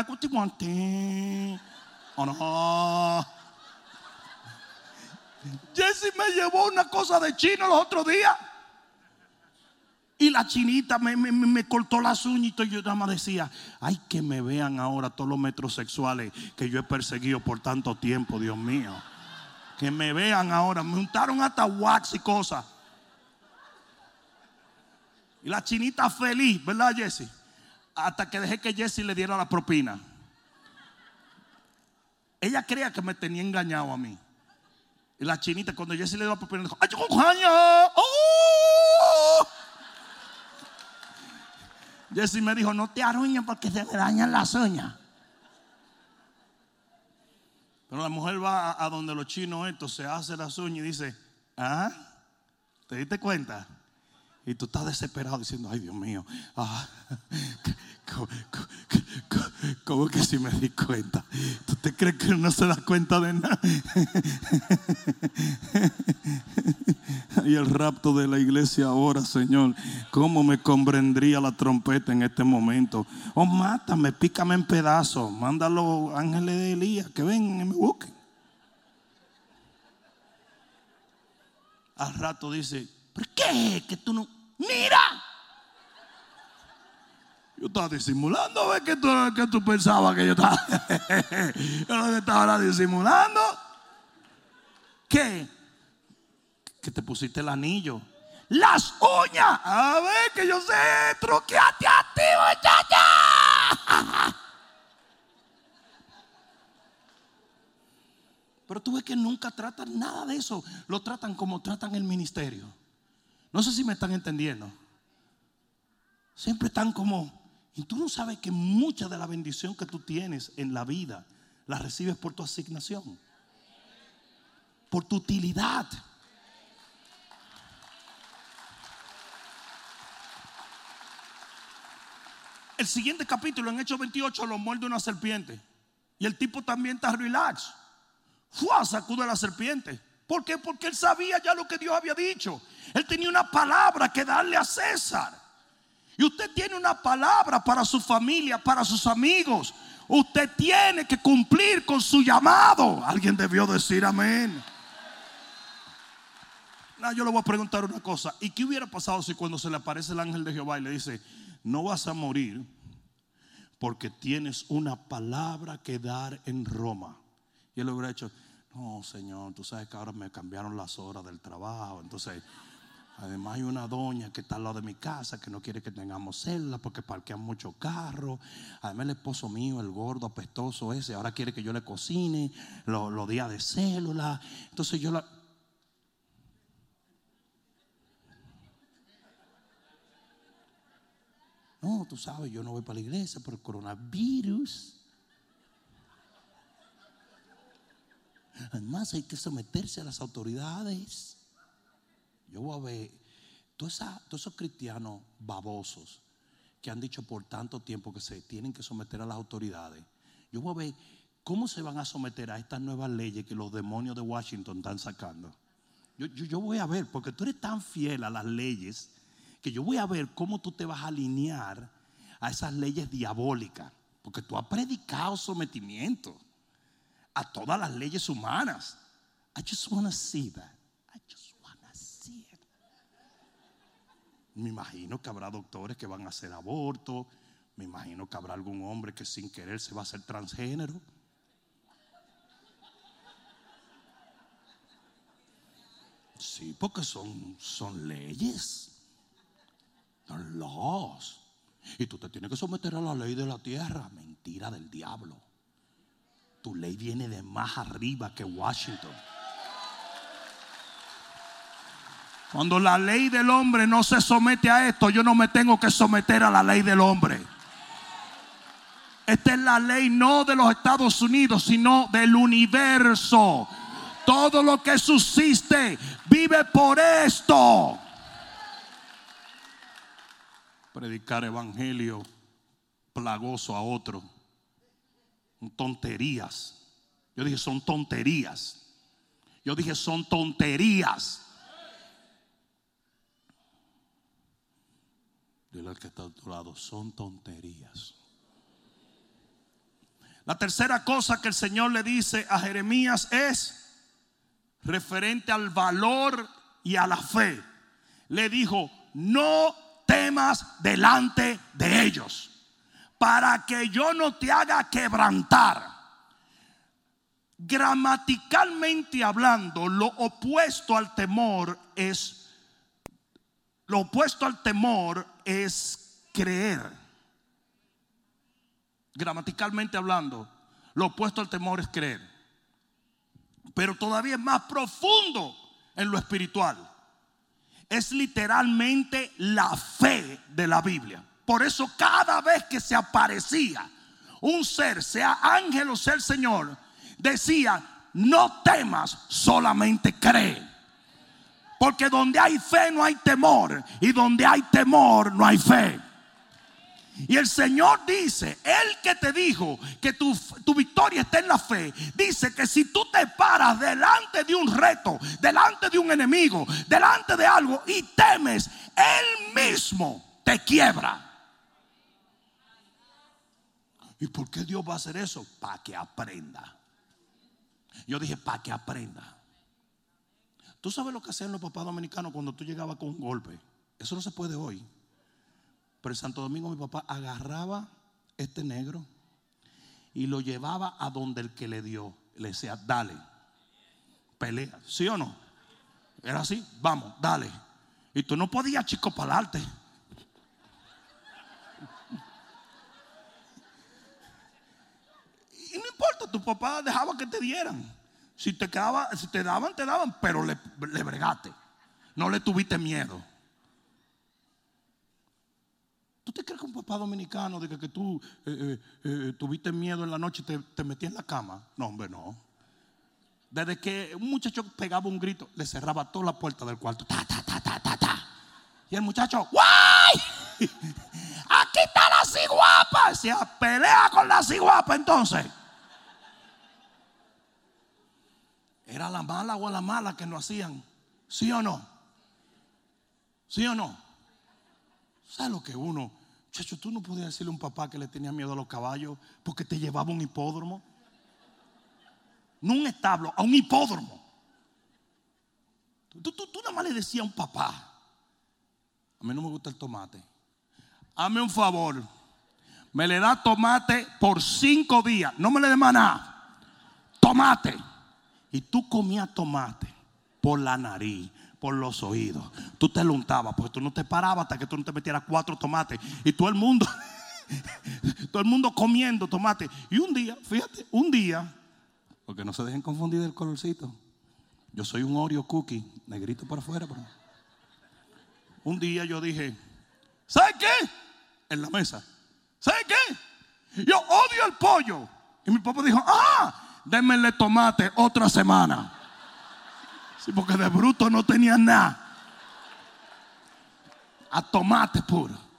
Oh, no. Jesse me llevó una cosa de chino los otros días. Y la chinita me, cortó las uñas y yo nada más decía, ay que me vean ahora todos los metrosexuales que yo he perseguido por tanto tiempo, Dios mío. Que me vean ahora. Me untaron hasta wax y cosas. Y la chinita feliz, ¿verdad, Jesse? Hasta que dejé que Jesse le diera la propina. Ella creía que me tenía engañado a mí. Y la chinita, cuando Jesse le dio la propina, dijo: ¡Ay, ¡Oh! Jesse me dijo: No te arruñes porque se me dañan las uñas. Pero la mujer va a, donde los chinos, esto se hace las uñas y dice: ¿Ah? ¿Te diste cuenta? Y tú estás desesperado diciendo, ay Dios mío, ah, ¿cómo, que si me di cuenta? ¿Tú te crees que no se da cuenta de nada? y el rapto de la iglesia ahora, Señor, ¿cómo me convendría la trompeta en este momento? Oh, mátame, pícame en pedazos, mándalo ángeles de Elías que vengan y me busquen. Al rato dice, ¿por qué? Que tú no. Mira. Yo estaba disimulando, ¿ves que tú, que tú pensabas que yo estaba? [LAUGHS] yo estaba disimulando. ¿Qué? Que te pusiste el anillo. Las uñas. A ver, que yo sé, truqueate a ti, muchacha. [LAUGHS] Pero tú ves que nunca tratan nada de eso. Lo tratan como tratan el ministerio. No sé si me están entendiendo. Siempre están como, y tú no sabes que mucha de la bendición que tú tienes en la vida la recibes por tu asignación, por tu utilidad. El siguiente capítulo, en Hechos 28, lo muerde una serpiente. Y el tipo también está relax. Fua, sacude a la serpiente. ¿Por qué? Porque él sabía ya lo que Dios había dicho. Él tenía una palabra que darle a César. Y usted tiene una palabra para su familia, para sus amigos. Usted tiene que cumplir con su llamado. Alguien debió decir amén. yo le voy a preguntar una cosa. ¿Y qué hubiera pasado si cuando se le aparece el ángel de Jehová y le dice, no vas a morir porque tienes una palabra que dar en Roma? Y él hubiera dicho, no, Señor, tú sabes que ahora me cambiaron las horas del trabajo. Entonces Además hay una doña que está al lado de mi casa que no quiere que tengamos celda porque parquean muchos carros. Además el esposo mío, el gordo apestoso ese, ahora quiere que yo le cocine los, días de célula. Entonces yo la... No, tú sabes, yo no voy para la iglesia por el coronavirus. Además hay que someterse a las autoridades. Yo voy a ver todos esos cristianos babosos que han dicho por tanto tiempo que se tienen que someter a las autoridades. Yo voy a ver cómo se van a someter a estas nuevas leyes que los demonios de Washington están sacando. Yo, voy a ver, porque tú eres tan fiel a las leyes, que yo voy a ver cómo tú te vas a alinear a esas leyes diabólicas. Porque tú has predicado sometimiento a todas las leyes humanas. I just want see that. Me imagino que habrá doctores que van a hacer aborto. Me imagino que habrá algún hombre que sin querer se va a hacer transgénero. Sí, porque son, son leyes. Son laws. Y tú te tienes que someter a la ley de la tierra. Mentira del diablo. Tu ley viene de más arriba que Washington. Cuando la ley del hombre no se somete a esto, yo no me tengo que someter a la ley del hombre. Esta es la ley no de los Estados Unidos, sino del universo. Todo lo que subsiste vive por esto. Predicar evangelio plagoso a otro. Tonterías. Yo dije, son tonterías. Yo dije, son tonterías. Dile al que está a tu lado, son tonterías. La tercera cosa que el Señor le dice a Jeremías es referente al valor y a la fe. Le dijo, no temas delante de ellos, para que yo no te haga quebrantar. Gramaticalmente hablando, lo opuesto al temor es lo opuesto al temor es creer. Gramaticalmente hablando, lo opuesto al temor es creer. Pero todavía es más profundo en lo espiritual. Es literalmente la fe de la Biblia. Por eso cada vez que se aparecía un ser, sea ángel o ser Señor, decía, no temas, solamente cree. Porque donde hay fe no hay temor. Y donde hay temor no hay fe. Y el Señor dice, el que te dijo que tu, tu, victoria está en la fe, dice que si tú te paras delante de un reto, delante de un enemigo, delante de algo y temes, Él mismo te quiebra. ¿Y por qué Dios va a hacer eso? Para que aprenda. Yo dije, para que aprenda. Tú sabes lo que hacían los papás dominicanos cuando tú llegabas con un golpe. Eso no se puede hoy. Pero en Santo Domingo mi papá agarraba este negro y lo llevaba a donde el que le dio. Le decía, dale, pelea. ¿Sí o no? Era así, vamos, dale. Y tú no podías, chico, palarte. Y no importa, tu papá dejaba que te dieran. Si te, si te daban, te daban, pero le, le bregaste. No le tuviste miedo. ¿Tú te crees que un papá dominicano diga que tú eh, eh, eh, tuviste miedo en la noche y te, te metías en la cama? No, hombre, no. Desde que un muchacho pegaba un grito, le cerraba toda la puerta del cuarto. Ta, ta, ta, ta, ta, ta. Y el muchacho, ¡guay! [LAUGHS] Aquí está la cigüeña. guapa. Se pelea con la ciguapa entonces. ¿Era la mala o la mala que no hacían? ¿Sí o no? ¿Sí o no? ¿Sabes lo que uno? Chacho, tú no podías decirle a un papá que le tenía miedo a los caballos porque te llevaba un hipódromo. No un establo, a un hipódromo. Tú, tú, tú nada más le decías a un papá, a mí no me gusta el tomate. Hazme un favor, me le da tomate por cinco días, no me le dé nada. Tomate. Y tú comías tomate por la nariz, por los oídos. Tú te lo untabas porque tú no te parabas hasta que tú no te metieras cuatro tomates. Y todo el mundo, [LAUGHS] todo el mundo comiendo tomate. Y un día, fíjate, un día, porque no se dejen confundir el colorcito. Yo soy un Oreo cookie, negrito por afuera. Un día yo dije, ¿sabe qué? En la mesa, ¿sabe qué? Yo odio el pollo. Y mi papá dijo, ah, démenle tomate otra semana. Sí, porque de bruto no tenía nada. A tomate puro.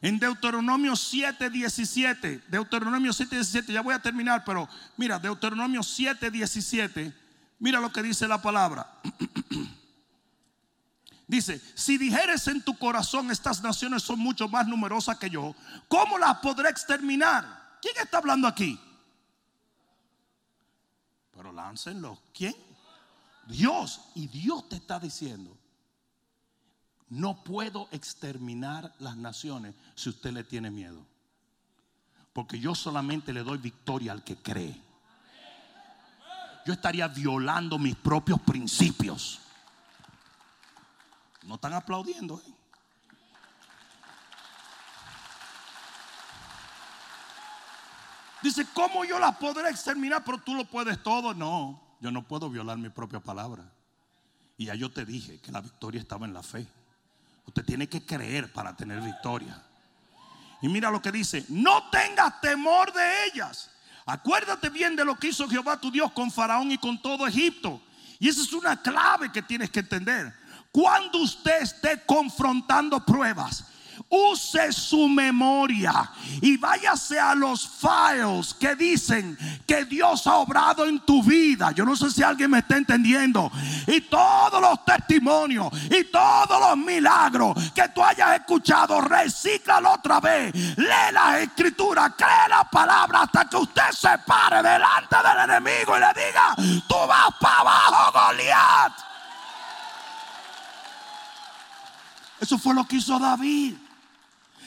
En Deuteronomio 7, 17, Deuteronomio 7, 17, ya voy a terminar, pero mira, Deuteronomio 7, 17, mira lo que dice la palabra. [CLEARS THROAT] Dice, si dijeres en tu corazón, estas naciones son mucho más numerosas que yo, ¿cómo las podré exterminar? ¿Quién está hablando aquí? Pero láncenlo. ¿Quién? Dios. Y Dios te está diciendo, no puedo exterminar las naciones si usted le tiene miedo. Porque yo solamente le doy victoria al que cree. Yo estaría violando mis propios principios. No están aplaudiendo. ¿eh? Dice, ¿cómo yo la podré exterminar? Pero tú lo puedes todo. No, yo no puedo violar mi propia palabra. Y ya yo te dije que la victoria estaba en la fe. Usted tiene que creer para tener victoria. Y mira lo que dice, no tengas temor de ellas. Acuérdate bien de lo que hizo Jehová tu Dios con Faraón y con todo Egipto. Y esa es una clave que tienes que entender. Cuando usted esté confrontando pruebas, use su memoria y váyase a los files que dicen que Dios ha obrado en tu vida. Yo no sé si alguien me está entendiendo. Y todos los testimonios y todos los milagros que tú hayas escuchado, recíclalo otra vez. Lee la escritura, cree la palabra hasta que usted se pare delante del enemigo y le diga, tú vas para abajo, Goliat. Eso fue lo que hizo David.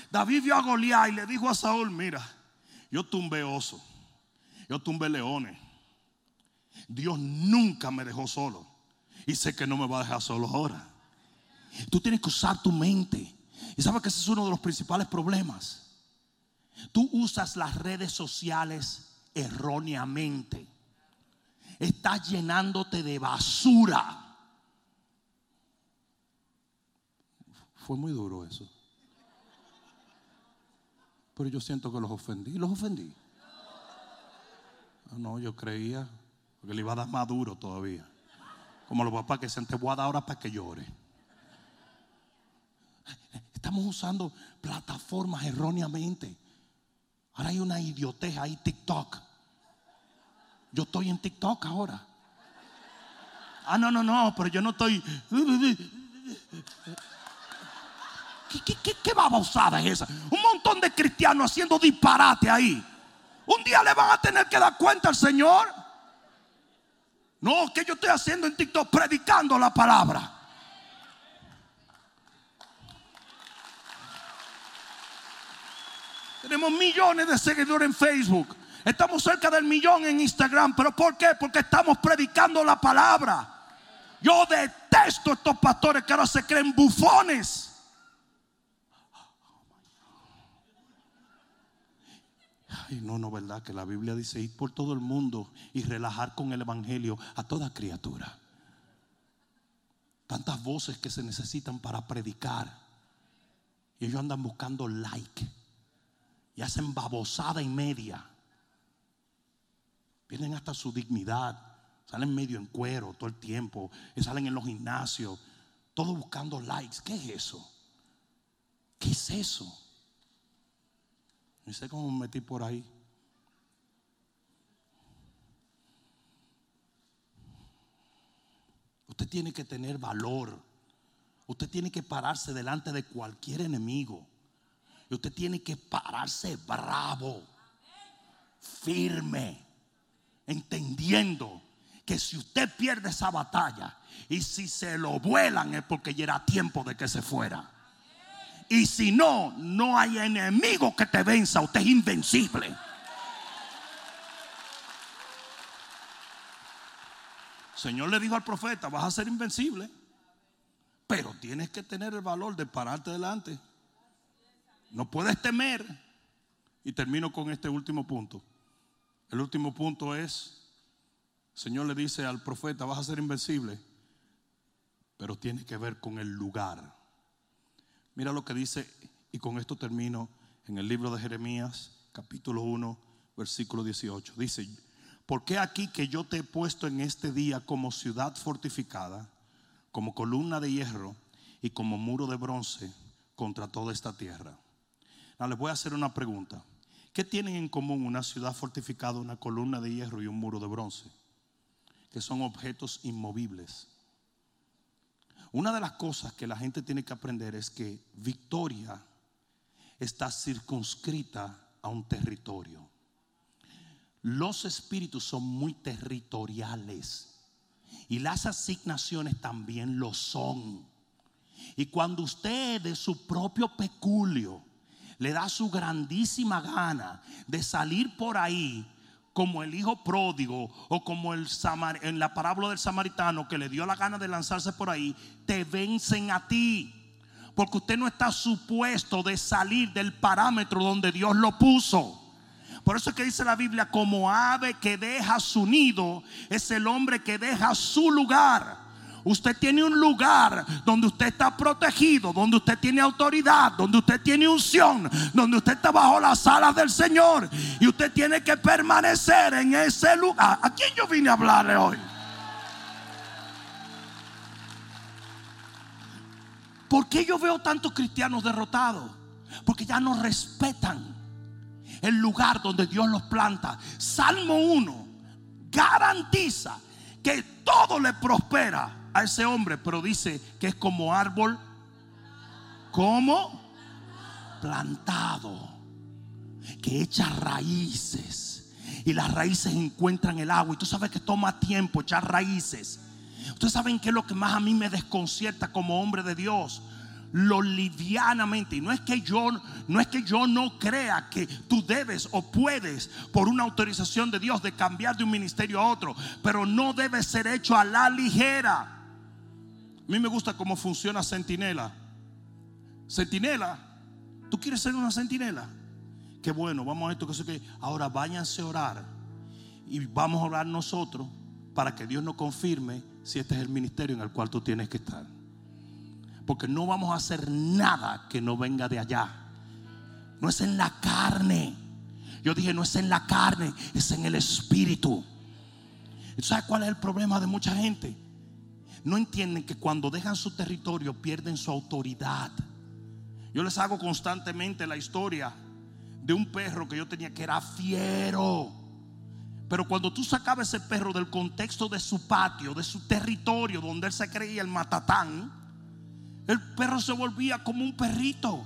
David vio a Goliat y le dijo a Saúl, mira, yo tumbé oso, yo tumbé leones. Dios nunca me dejó solo y sé que no me va a dejar solo ahora. Tú tienes que usar tu mente. Y sabes que ese es uno de los principales problemas. Tú usas las redes sociales erróneamente. Estás llenándote de basura. Fue muy duro eso. Pero yo siento que los ofendí. ¿Los ofendí? No, yo creía que le iba a dar más duro todavía. Como los papás que se te voy a dar ahora para que llore. Estamos usando plataformas erróneamente. Ahora hay una idiotez ahí, TikTok. Yo estoy en TikTok ahora. Ah, no, no, no, pero yo no estoy. ¿Qué, qué, qué, es esa? Un montón de cristianos haciendo disparate ahí. Un día le van a tener que dar cuenta al Señor. No, que yo estoy haciendo en TikTok predicando la palabra. Tenemos millones de seguidores en Facebook. Estamos cerca del millón en Instagram. ¿Pero por qué? Porque estamos predicando la palabra. Yo detesto estos pastores que ahora se creen bufones. No, no, verdad que la Biblia dice ir por todo el mundo y relajar con el Evangelio a toda criatura. Tantas voces que se necesitan para predicar. Y ellos andan buscando like. Y hacen babosada y media. Pierden hasta su dignidad. Salen medio en cuero todo el tiempo. Y salen en los gimnasios. Todos buscando likes. ¿Qué es eso? ¿Qué es eso? Sé cómo me metí por ahí. Usted tiene que tener valor. Usted tiene que pararse delante de cualquier enemigo. Y usted tiene que pararse bravo, firme, entendiendo que si usted pierde esa batalla y si se lo vuelan es porque ya era tiempo de que se fuera. Y si no, no hay enemigo que te venza. Usted es invencible. Señor le dijo al profeta, vas a ser invencible. Pero tienes que tener el valor de pararte delante. No puedes temer. Y termino con este último punto. El último punto es, Señor le dice al profeta, vas a ser invencible. Pero tiene que ver con el lugar. Mira lo que dice, y con esto termino, en el libro de Jeremías, capítulo 1, versículo 18. Dice, ¿por qué aquí que yo te he puesto en este día como ciudad fortificada, como columna de hierro y como muro de bronce contra toda esta tierra? Ahora les voy a hacer una pregunta. ¿Qué tienen en común una ciudad fortificada, una columna de hierro y un muro de bronce? Que son objetos inmovibles. Una de las cosas que la gente tiene que aprender es que victoria está circunscrita a un territorio. Los espíritus son muy territoriales y las asignaciones también lo son. Y cuando usted de su propio peculio le da su grandísima gana de salir por ahí como el hijo pródigo o como el en la parábola del samaritano que le dio la gana de lanzarse por ahí, te vencen a ti. Porque usted no está supuesto de salir del parámetro donde Dios lo puso. Por eso es que dice la Biblia, como ave que deja su nido, es el hombre que deja su lugar. Usted tiene un lugar donde usted está protegido, donde usted tiene autoridad, donde usted tiene unción, donde usted está bajo las alas del Señor. Y usted tiene que permanecer en ese lugar. ¿A quién yo vine a hablarle hoy? ¿Por qué yo veo tantos cristianos derrotados? Porque ya no respetan el lugar donde Dios los planta. Salmo 1 garantiza que todo le prospera a ese hombre, pero dice que es como árbol, como plantado, que echa raíces. Y las raíces encuentran el agua. Y tú sabes que toma tiempo echar raíces. Ustedes saben que es lo que más a mí me desconcierta como hombre de Dios lo livianamente. Y no es que yo no es que yo no crea que tú debes o puedes por una autorización de Dios de cambiar de un ministerio a otro, pero no debe ser hecho a la ligera. A mí me gusta cómo funciona Centinela. Centinela, ¿tú quieres ser una centinela? Qué bueno, vamos a esto, que sé que. Ahora váyanse a orar y vamos a orar nosotros para que Dios nos confirme si este es el ministerio en el cual tú tienes que estar. Porque no vamos a hacer nada que no venga de allá. No es en la carne. Yo dije, no es en la carne, es en el espíritu. ¿Y sabes cuál es el problema de mucha gente? No entienden que cuando dejan su territorio pierden su autoridad. Yo les hago constantemente la historia de un perro que yo tenía que era fiero. Pero cuando tú sacabas ese perro del contexto de su patio, de su territorio, donde él se creía el matatán, el perro se volvía como un perrito.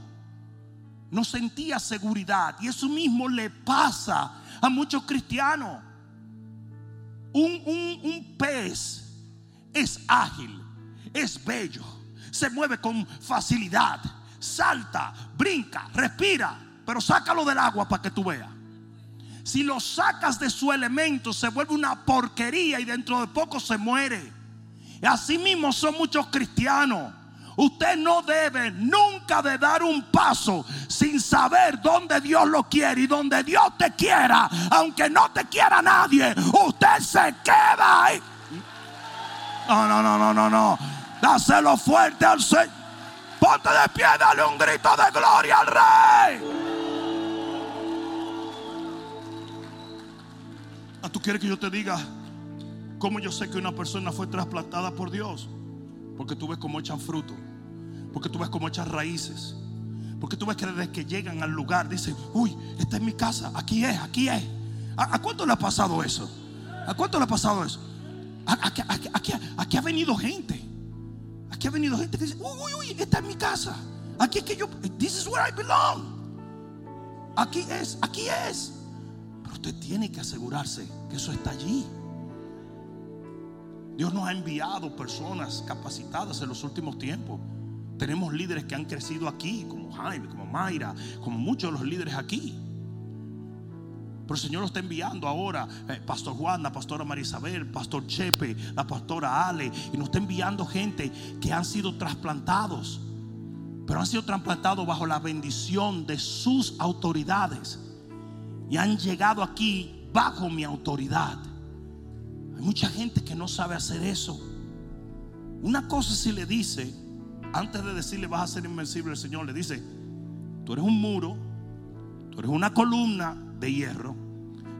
No sentía seguridad. Y eso mismo le pasa a muchos cristianos. Un, un, un pez es ágil, es bello, se mueve con facilidad, salta, brinca, respira, pero sácalo del agua para que tú veas. Si lo sacas de su elemento, se vuelve una porquería y dentro de poco se muere. Y así mismo son muchos cristianos. Usted no debe nunca de dar un paso sin saber dónde Dios lo quiere y donde Dios te quiera, aunque no te quiera nadie, usted se queda ahí. No, no, no, no, no, no. Dáselo fuerte al Señor. Ponte de pie, dale un grito de gloria al Rey. Ah, ¿Tú quieres que yo te diga cómo yo sé que una persona fue trasplantada por Dios? Porque tú ves cómo echan fruto. Porque tú ves cómo echan raíces. Porque tú ves que desde que llegan al lugar dicen, uy, esta es mi casa, aquí es, aquí es. ¿A, cuánto le ha pasado eso? ¿A cuánto le ha pasado eso? Aquí, aquí, ha venido gente. Aquí ha venido gente que dice, uy, uy, uy, esta es mi casa. Aquí es que yo, this is where I belong. Aquí es, aquí es. Pero usted tiene que asegurarse que eso está allí. Dios nos ha enviado personas capacitadas en los últimos tiempos. Tenemos líderes que han crecido aquí, como Jaime, como Mayra, como muchos de los líderes aquí. Pero el Señor lo está enviando ahora, eh, Pastor Juan, la pastora María Isabel, Pastor Chepe, la pastora Ale, y nos está enviando gente que han sido trasplantados, pero han sido trasplantados bajo la bendición de sus autoridades y han llegado aquí bajo mi autoridad. Hay mucha gente que no sabe hacer eso. Una cosa si le dice, antes de decirle vas a ser invencible, el Señor le dice, tú eres un muro, tú eres una columna de hierro,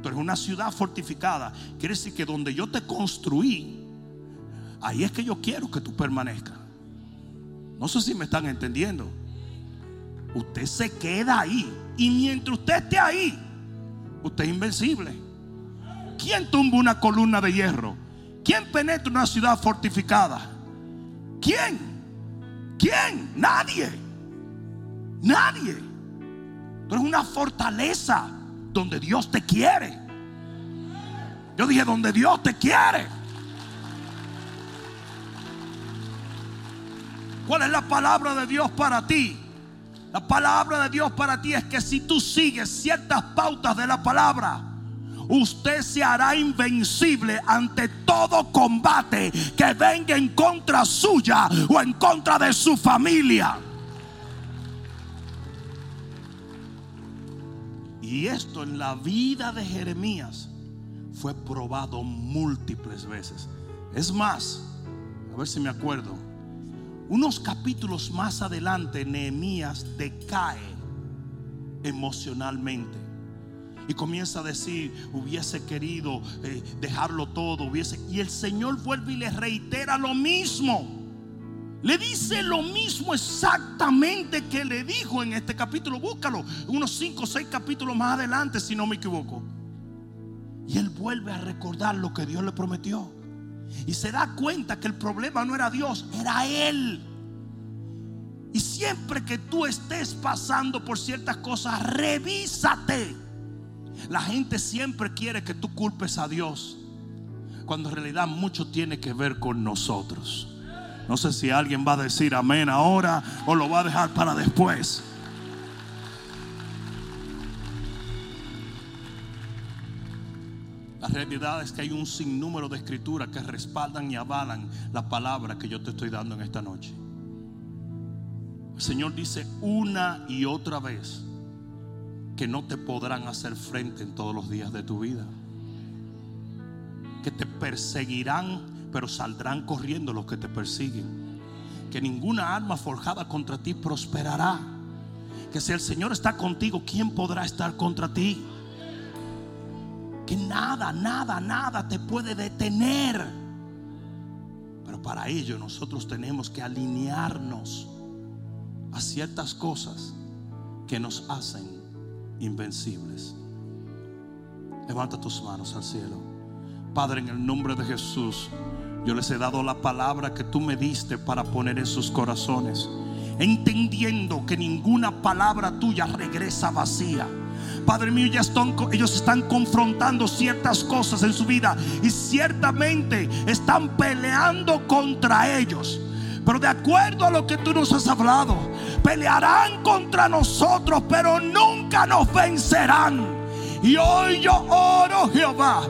tú eres una ciudad fortificada. Quiere decir que donde yo te construí, ahí es que yo quiero que tú permanezcas. No sé si me están entendiendo. Usted se queda ahí. Y mientras usted esté ahí, usted es invencible. ¿Quién tumba una columna de hierro? ¿Quién penetra una ciudad fortificada? ¿Quién? ¿Quién? Nadie. Nadie. Pero es una fortaleza donde Dios te quiere. Yo dije, donde Dios te quiere. ¿Cuál es la palabra de Dios para ti? La palabra de Dios para ti es que si tú sigues ciertas pautas de la palabra, usted se hará invencible ante todo combate que venga en contra suya o en contra de su familia. Y esto en la vida de Jeremías fue probado múltiples veces. Es más, a ver si me acuerdo, unos capítulos más adelante Nehemías decae emocionalmente y comienza a decir, hubiese querido eh, dejarlo todo, hubiese... Y el Señor vuelve y le reitera lo mismo. Le dice lo mismo exactamente que le dijo en este capítulo. Búscalo, unos 5 o 6 capítulos más adelante, si no me equivoco. Y él vuelve a recordar lo que Dios le prometió. Y se da cuenta que el problema no era Dios, era él. Y siempre que tú estés pasando por ciertas cosas, revísate. La gente siempre quiere que tú culpes a Dios, cuando en realidad mucho tiene que ver con nosotros. No sé si alguien va a decir amén ahora o lo va a dejar para después. La realidad es que hay un sinnúmero de escrituras que respaldan y avalan la palabra que yo te estoy dando en esta noche. El Señor dice una y otra vez que no te podrán hacer frente en todos los días de tu vida. Que te perseguirán, pero saldrán corriendo los que te persiguen. Que ninguna arma forjada contra ti prosperará. Que si el Señor está contigo, ¿quién podrá estar contra ti? Que nada, nada, nada te puede detener. Pero para ello nosotros tenemos que alinearnos a ciertas cosas que nos hacen invencibles. Levanta tus manos al cielo. Padre, en el nombre de Jesús, yo les he dado la palabra que tú me diste para poner en sus corazones, entendiendo que ninguna palabra tuya regresa vacía. Padre mío, ya están, ellos están confrontando ciertas cosas en su vida y ciertamente están peleando contra ellos. Pero de acuerdo a lo que tú nos has hablado, pelearán contra nosotros, pero nunca nos vencerán. Y hoy yo oro, Jehová,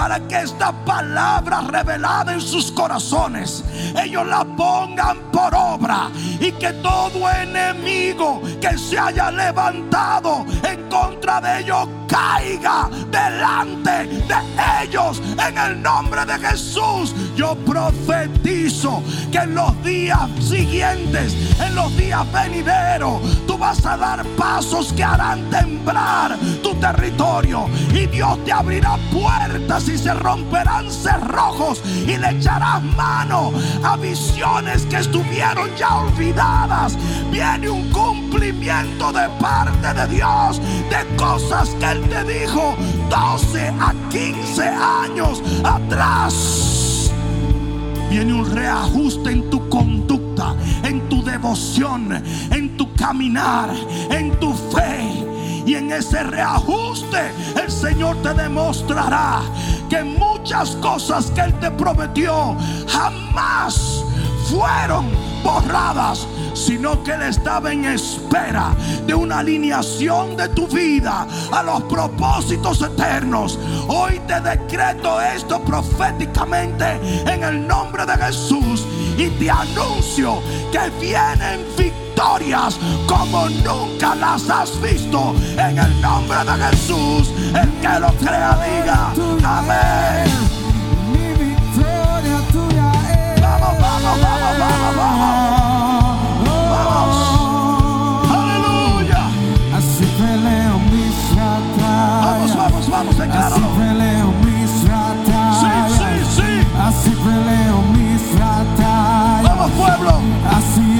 para que esta palabra revelada en sus corazones, ellos la pongan por obra y que todo enemigo que se haya levantado en contra de ellos caiga delante de ellos en el nombre de Jesús. Yo profetizo que en los días siguientes, en los días venideros, tú vas a dar pasos que harán temblar tu territorio y Dios te abrirá puertas y se romperán cerrojos y le echarás mano a visiones que estuvieron ya olvidadas. Viene un cumplimiento de parte de Dios de cosas que Él te dijo 12 a 15 años atrás. Viene un reajuste en tu conducta, en tu devoción, en tu caminar, en tu fe. Y en ese reajuste el Señor te demostrará que muchas cosas que Él te prometió jamás fueron borradas, sino que Él estaba en espera de una alineación de tu vida a los propósitos eternos. Hoy te decreto esto proféticamente en el nombre de Jesús y te anuncio que vienen victorias como nunca las has visto en el nombre de Jesús. El que lo crea diga amén. Mi victoria tuya es. Vamos, vamos, vamos, vamos, vamos. Aleluya. Vamos, vamos, vamos, Así Así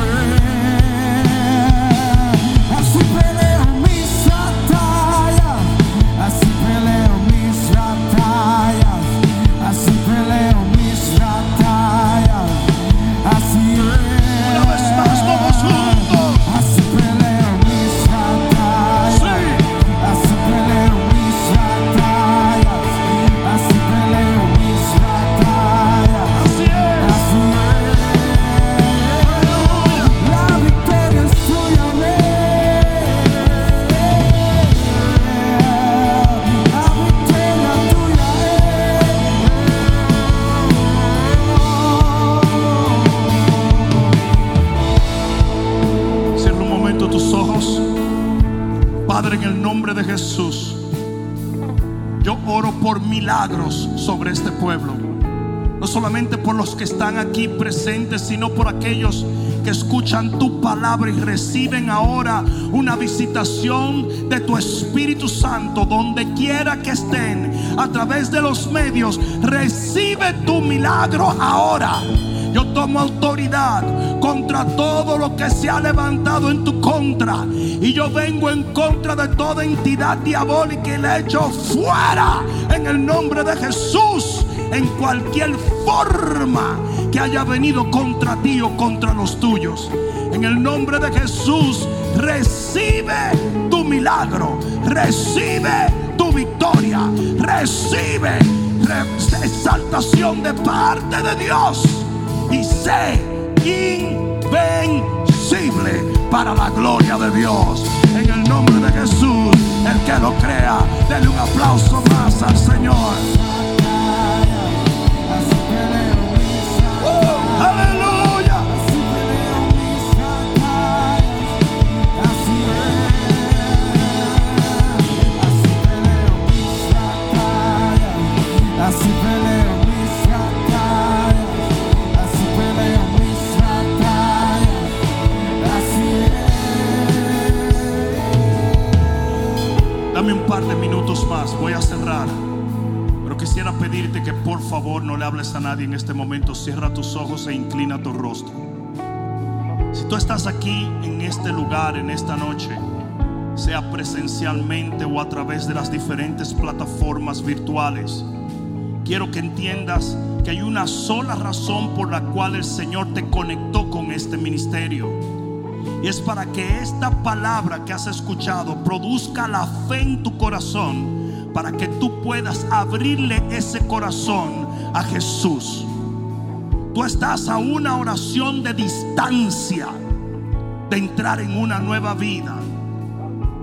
milagros sobre este pueblo. No solamente por los que están aquí presentes, sino por aquellos que escuchan tu palabra y reciben ahora una visitación de tu Espíritu Santo donde quiera que estén a través de los medios. Recibe tu milagro ahora. Tomo autoridad contra todo lo que se ha levantado en tu contra. Y yo vengo en contra de toda entidad diabólica y le echo fuera en el nombre de Jesús. En cualquier forma que haya venido contra ti o contra los tuyos. En el nombre de Jesús, recibe tu milagro. Recibe tu victoria. Recibe re- exaltación de parte de Dios y sé invencible para la gloria de Dios. En el nombre de Jesús, el que lo crea, denle un aplauso más al Señor. De minutos más, voy a cerrar. Pero quisiera pedirte que por favor no le hables a nadie en este momento. Cierra tus ojos e inclina tu rostro. Si tú estás aquí en este lugar, en esta noche, sea presencialmente o a través de las diferentes plataformas virtuales, quiero que entiendas que hay una sola razón por la cual el Señor te conectó con este ministerio. Y es para que esta palabra que has escuchado produzca la fe en tu corazón, para que tú puedas abrirle ese corazón a Jesús. Tú estás a una oración de distancia de entrar en una nueva vida,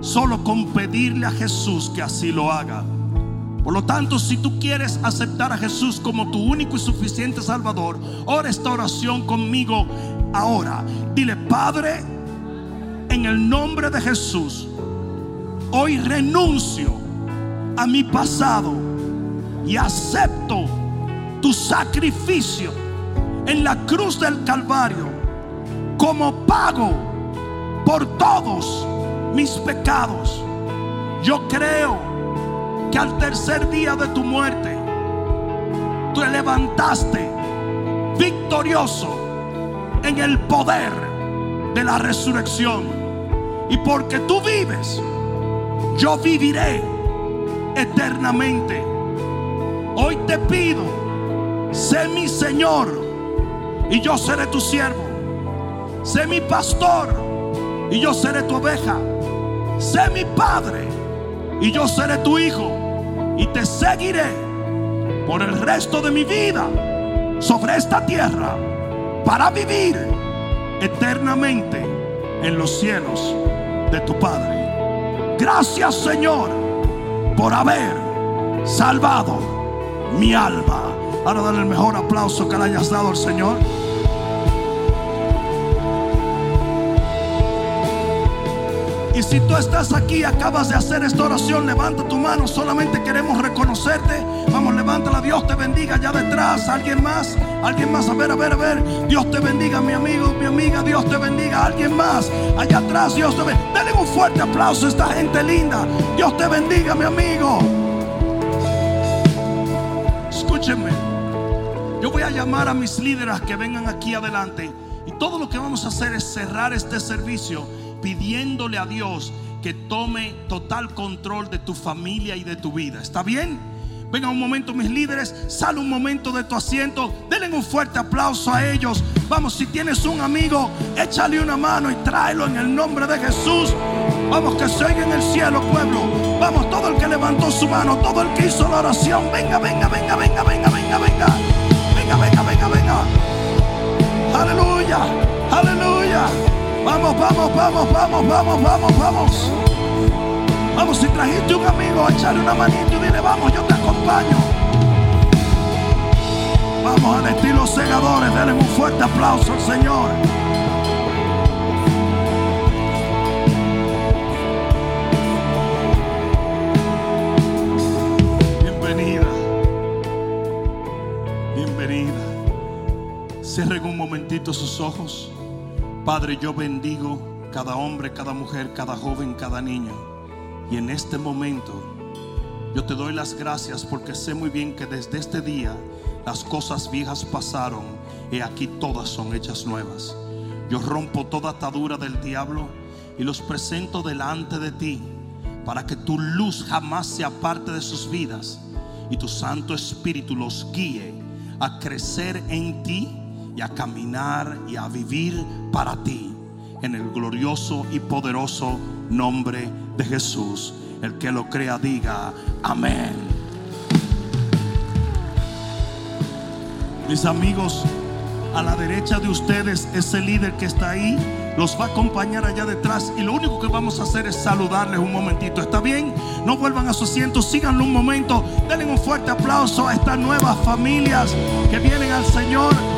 solo con pedirle a Jesús que así lo haga. Por lo tanto, si tú quieres aceptar a Jesús como tu único y suficiente Salvador, ora esta oración conmigo ahora. Dile, Padre, en el nombre de Jesús, hoy renuncio a mi pasado y acepto tu sacrificio en la cruz del Calvario como pago por todos mis pecados. Yo creo que al tercer día de tu muerte, tú te levantaste victorioso en el poder de la resurrección. Y porque tú vives, yo viviré eternamente. Hoy te pido, sé mi Señor y yo seré tu siervo. Sé mi pastor y yo seré tu oveja. Sé mi padre y yo seré tu hijo. Y te seguiré por el resto de mi vida sobre esta tierra para vivir eternamente en los cielos de tu Padre. Gracias Señor por haber salvado mi alma. Ahora dale el mejor aplauso que le hayas dado al Señor. Y si tú estás aquí, acabas de hacer esta oración, levanta tu mano. Solamente queremos reconocerte. Vamos, levántala. Dios te bendiga allá detrás. Alguien más, alguien más. A ver, a ver, a ver. Dios te bendiga, mi amigo, mi amiga. Dios te bendiga. Alguien más, allá atrás. Dios te bendiga. Dale un fuerte aplauso a esta gente linda. Dios te bendiga, mi amigo. Escúchenme. Yo voy a llamar a mis líderes que vengan aquí adelante. Y todo lo que vamos a hacer es cerrar este servicio pidiéndole a Dios que tome total control de tu familia y de tu vida. ¿Está bien? Venga un momento mis líderes, sale un momento de tu asiento, denle un fuerte aplauso a ellos. Vamos, si tienes un amigo, échale una mano y tráelo en el nombre de Jesús. Vamos, que se oiga en el cielo, pueblo. Vamos, todo el que levantó su mano, todo el que hizo la oración. Venga, venga, venga, venga, venga, venga, venga. Venga, venga, venga, venga. Aleluya, aleluya. Vamos, vamos, vamos, vamos, vamos, vamos, vamos. Vamos, si trajiste un amigo, echarle una manito y dile, vamos, yo te acompaño. Vamos al estilo segadores, denle un fuerte aplauso al Señor. Bienvenida. Bienvenida. Cierren un momentito sus ojos. Padre, yo bendigo cada hombre, cada mujer, cada joven, cada niño. Y en este momento yo te doy las gracias porque sé muy bien que desde este día las cosas viejas pasaron y aquí todas son hechas nuevas. Yo rompo toda atadura del diablo y los presento delante de ti para que tu luz jamás se aparte de sus vidas y tu Santo Espíritu los guíe a crecer en ti y a caminar y a vivir para ti en el glorioso y poderoso nombre de Jesús. El que lo crea diga amén. Mis amigos, a la derecha de ustedes, ese líder que está ahí, los va a acompañar allá detrás y lo único que vamos a hacer es saludarles un momentito. ¿Está bien? No vuelvan a su asiento, síganlo un momento. Denle un fuerte aplauso a estas nuevas familias que vienen al Señor.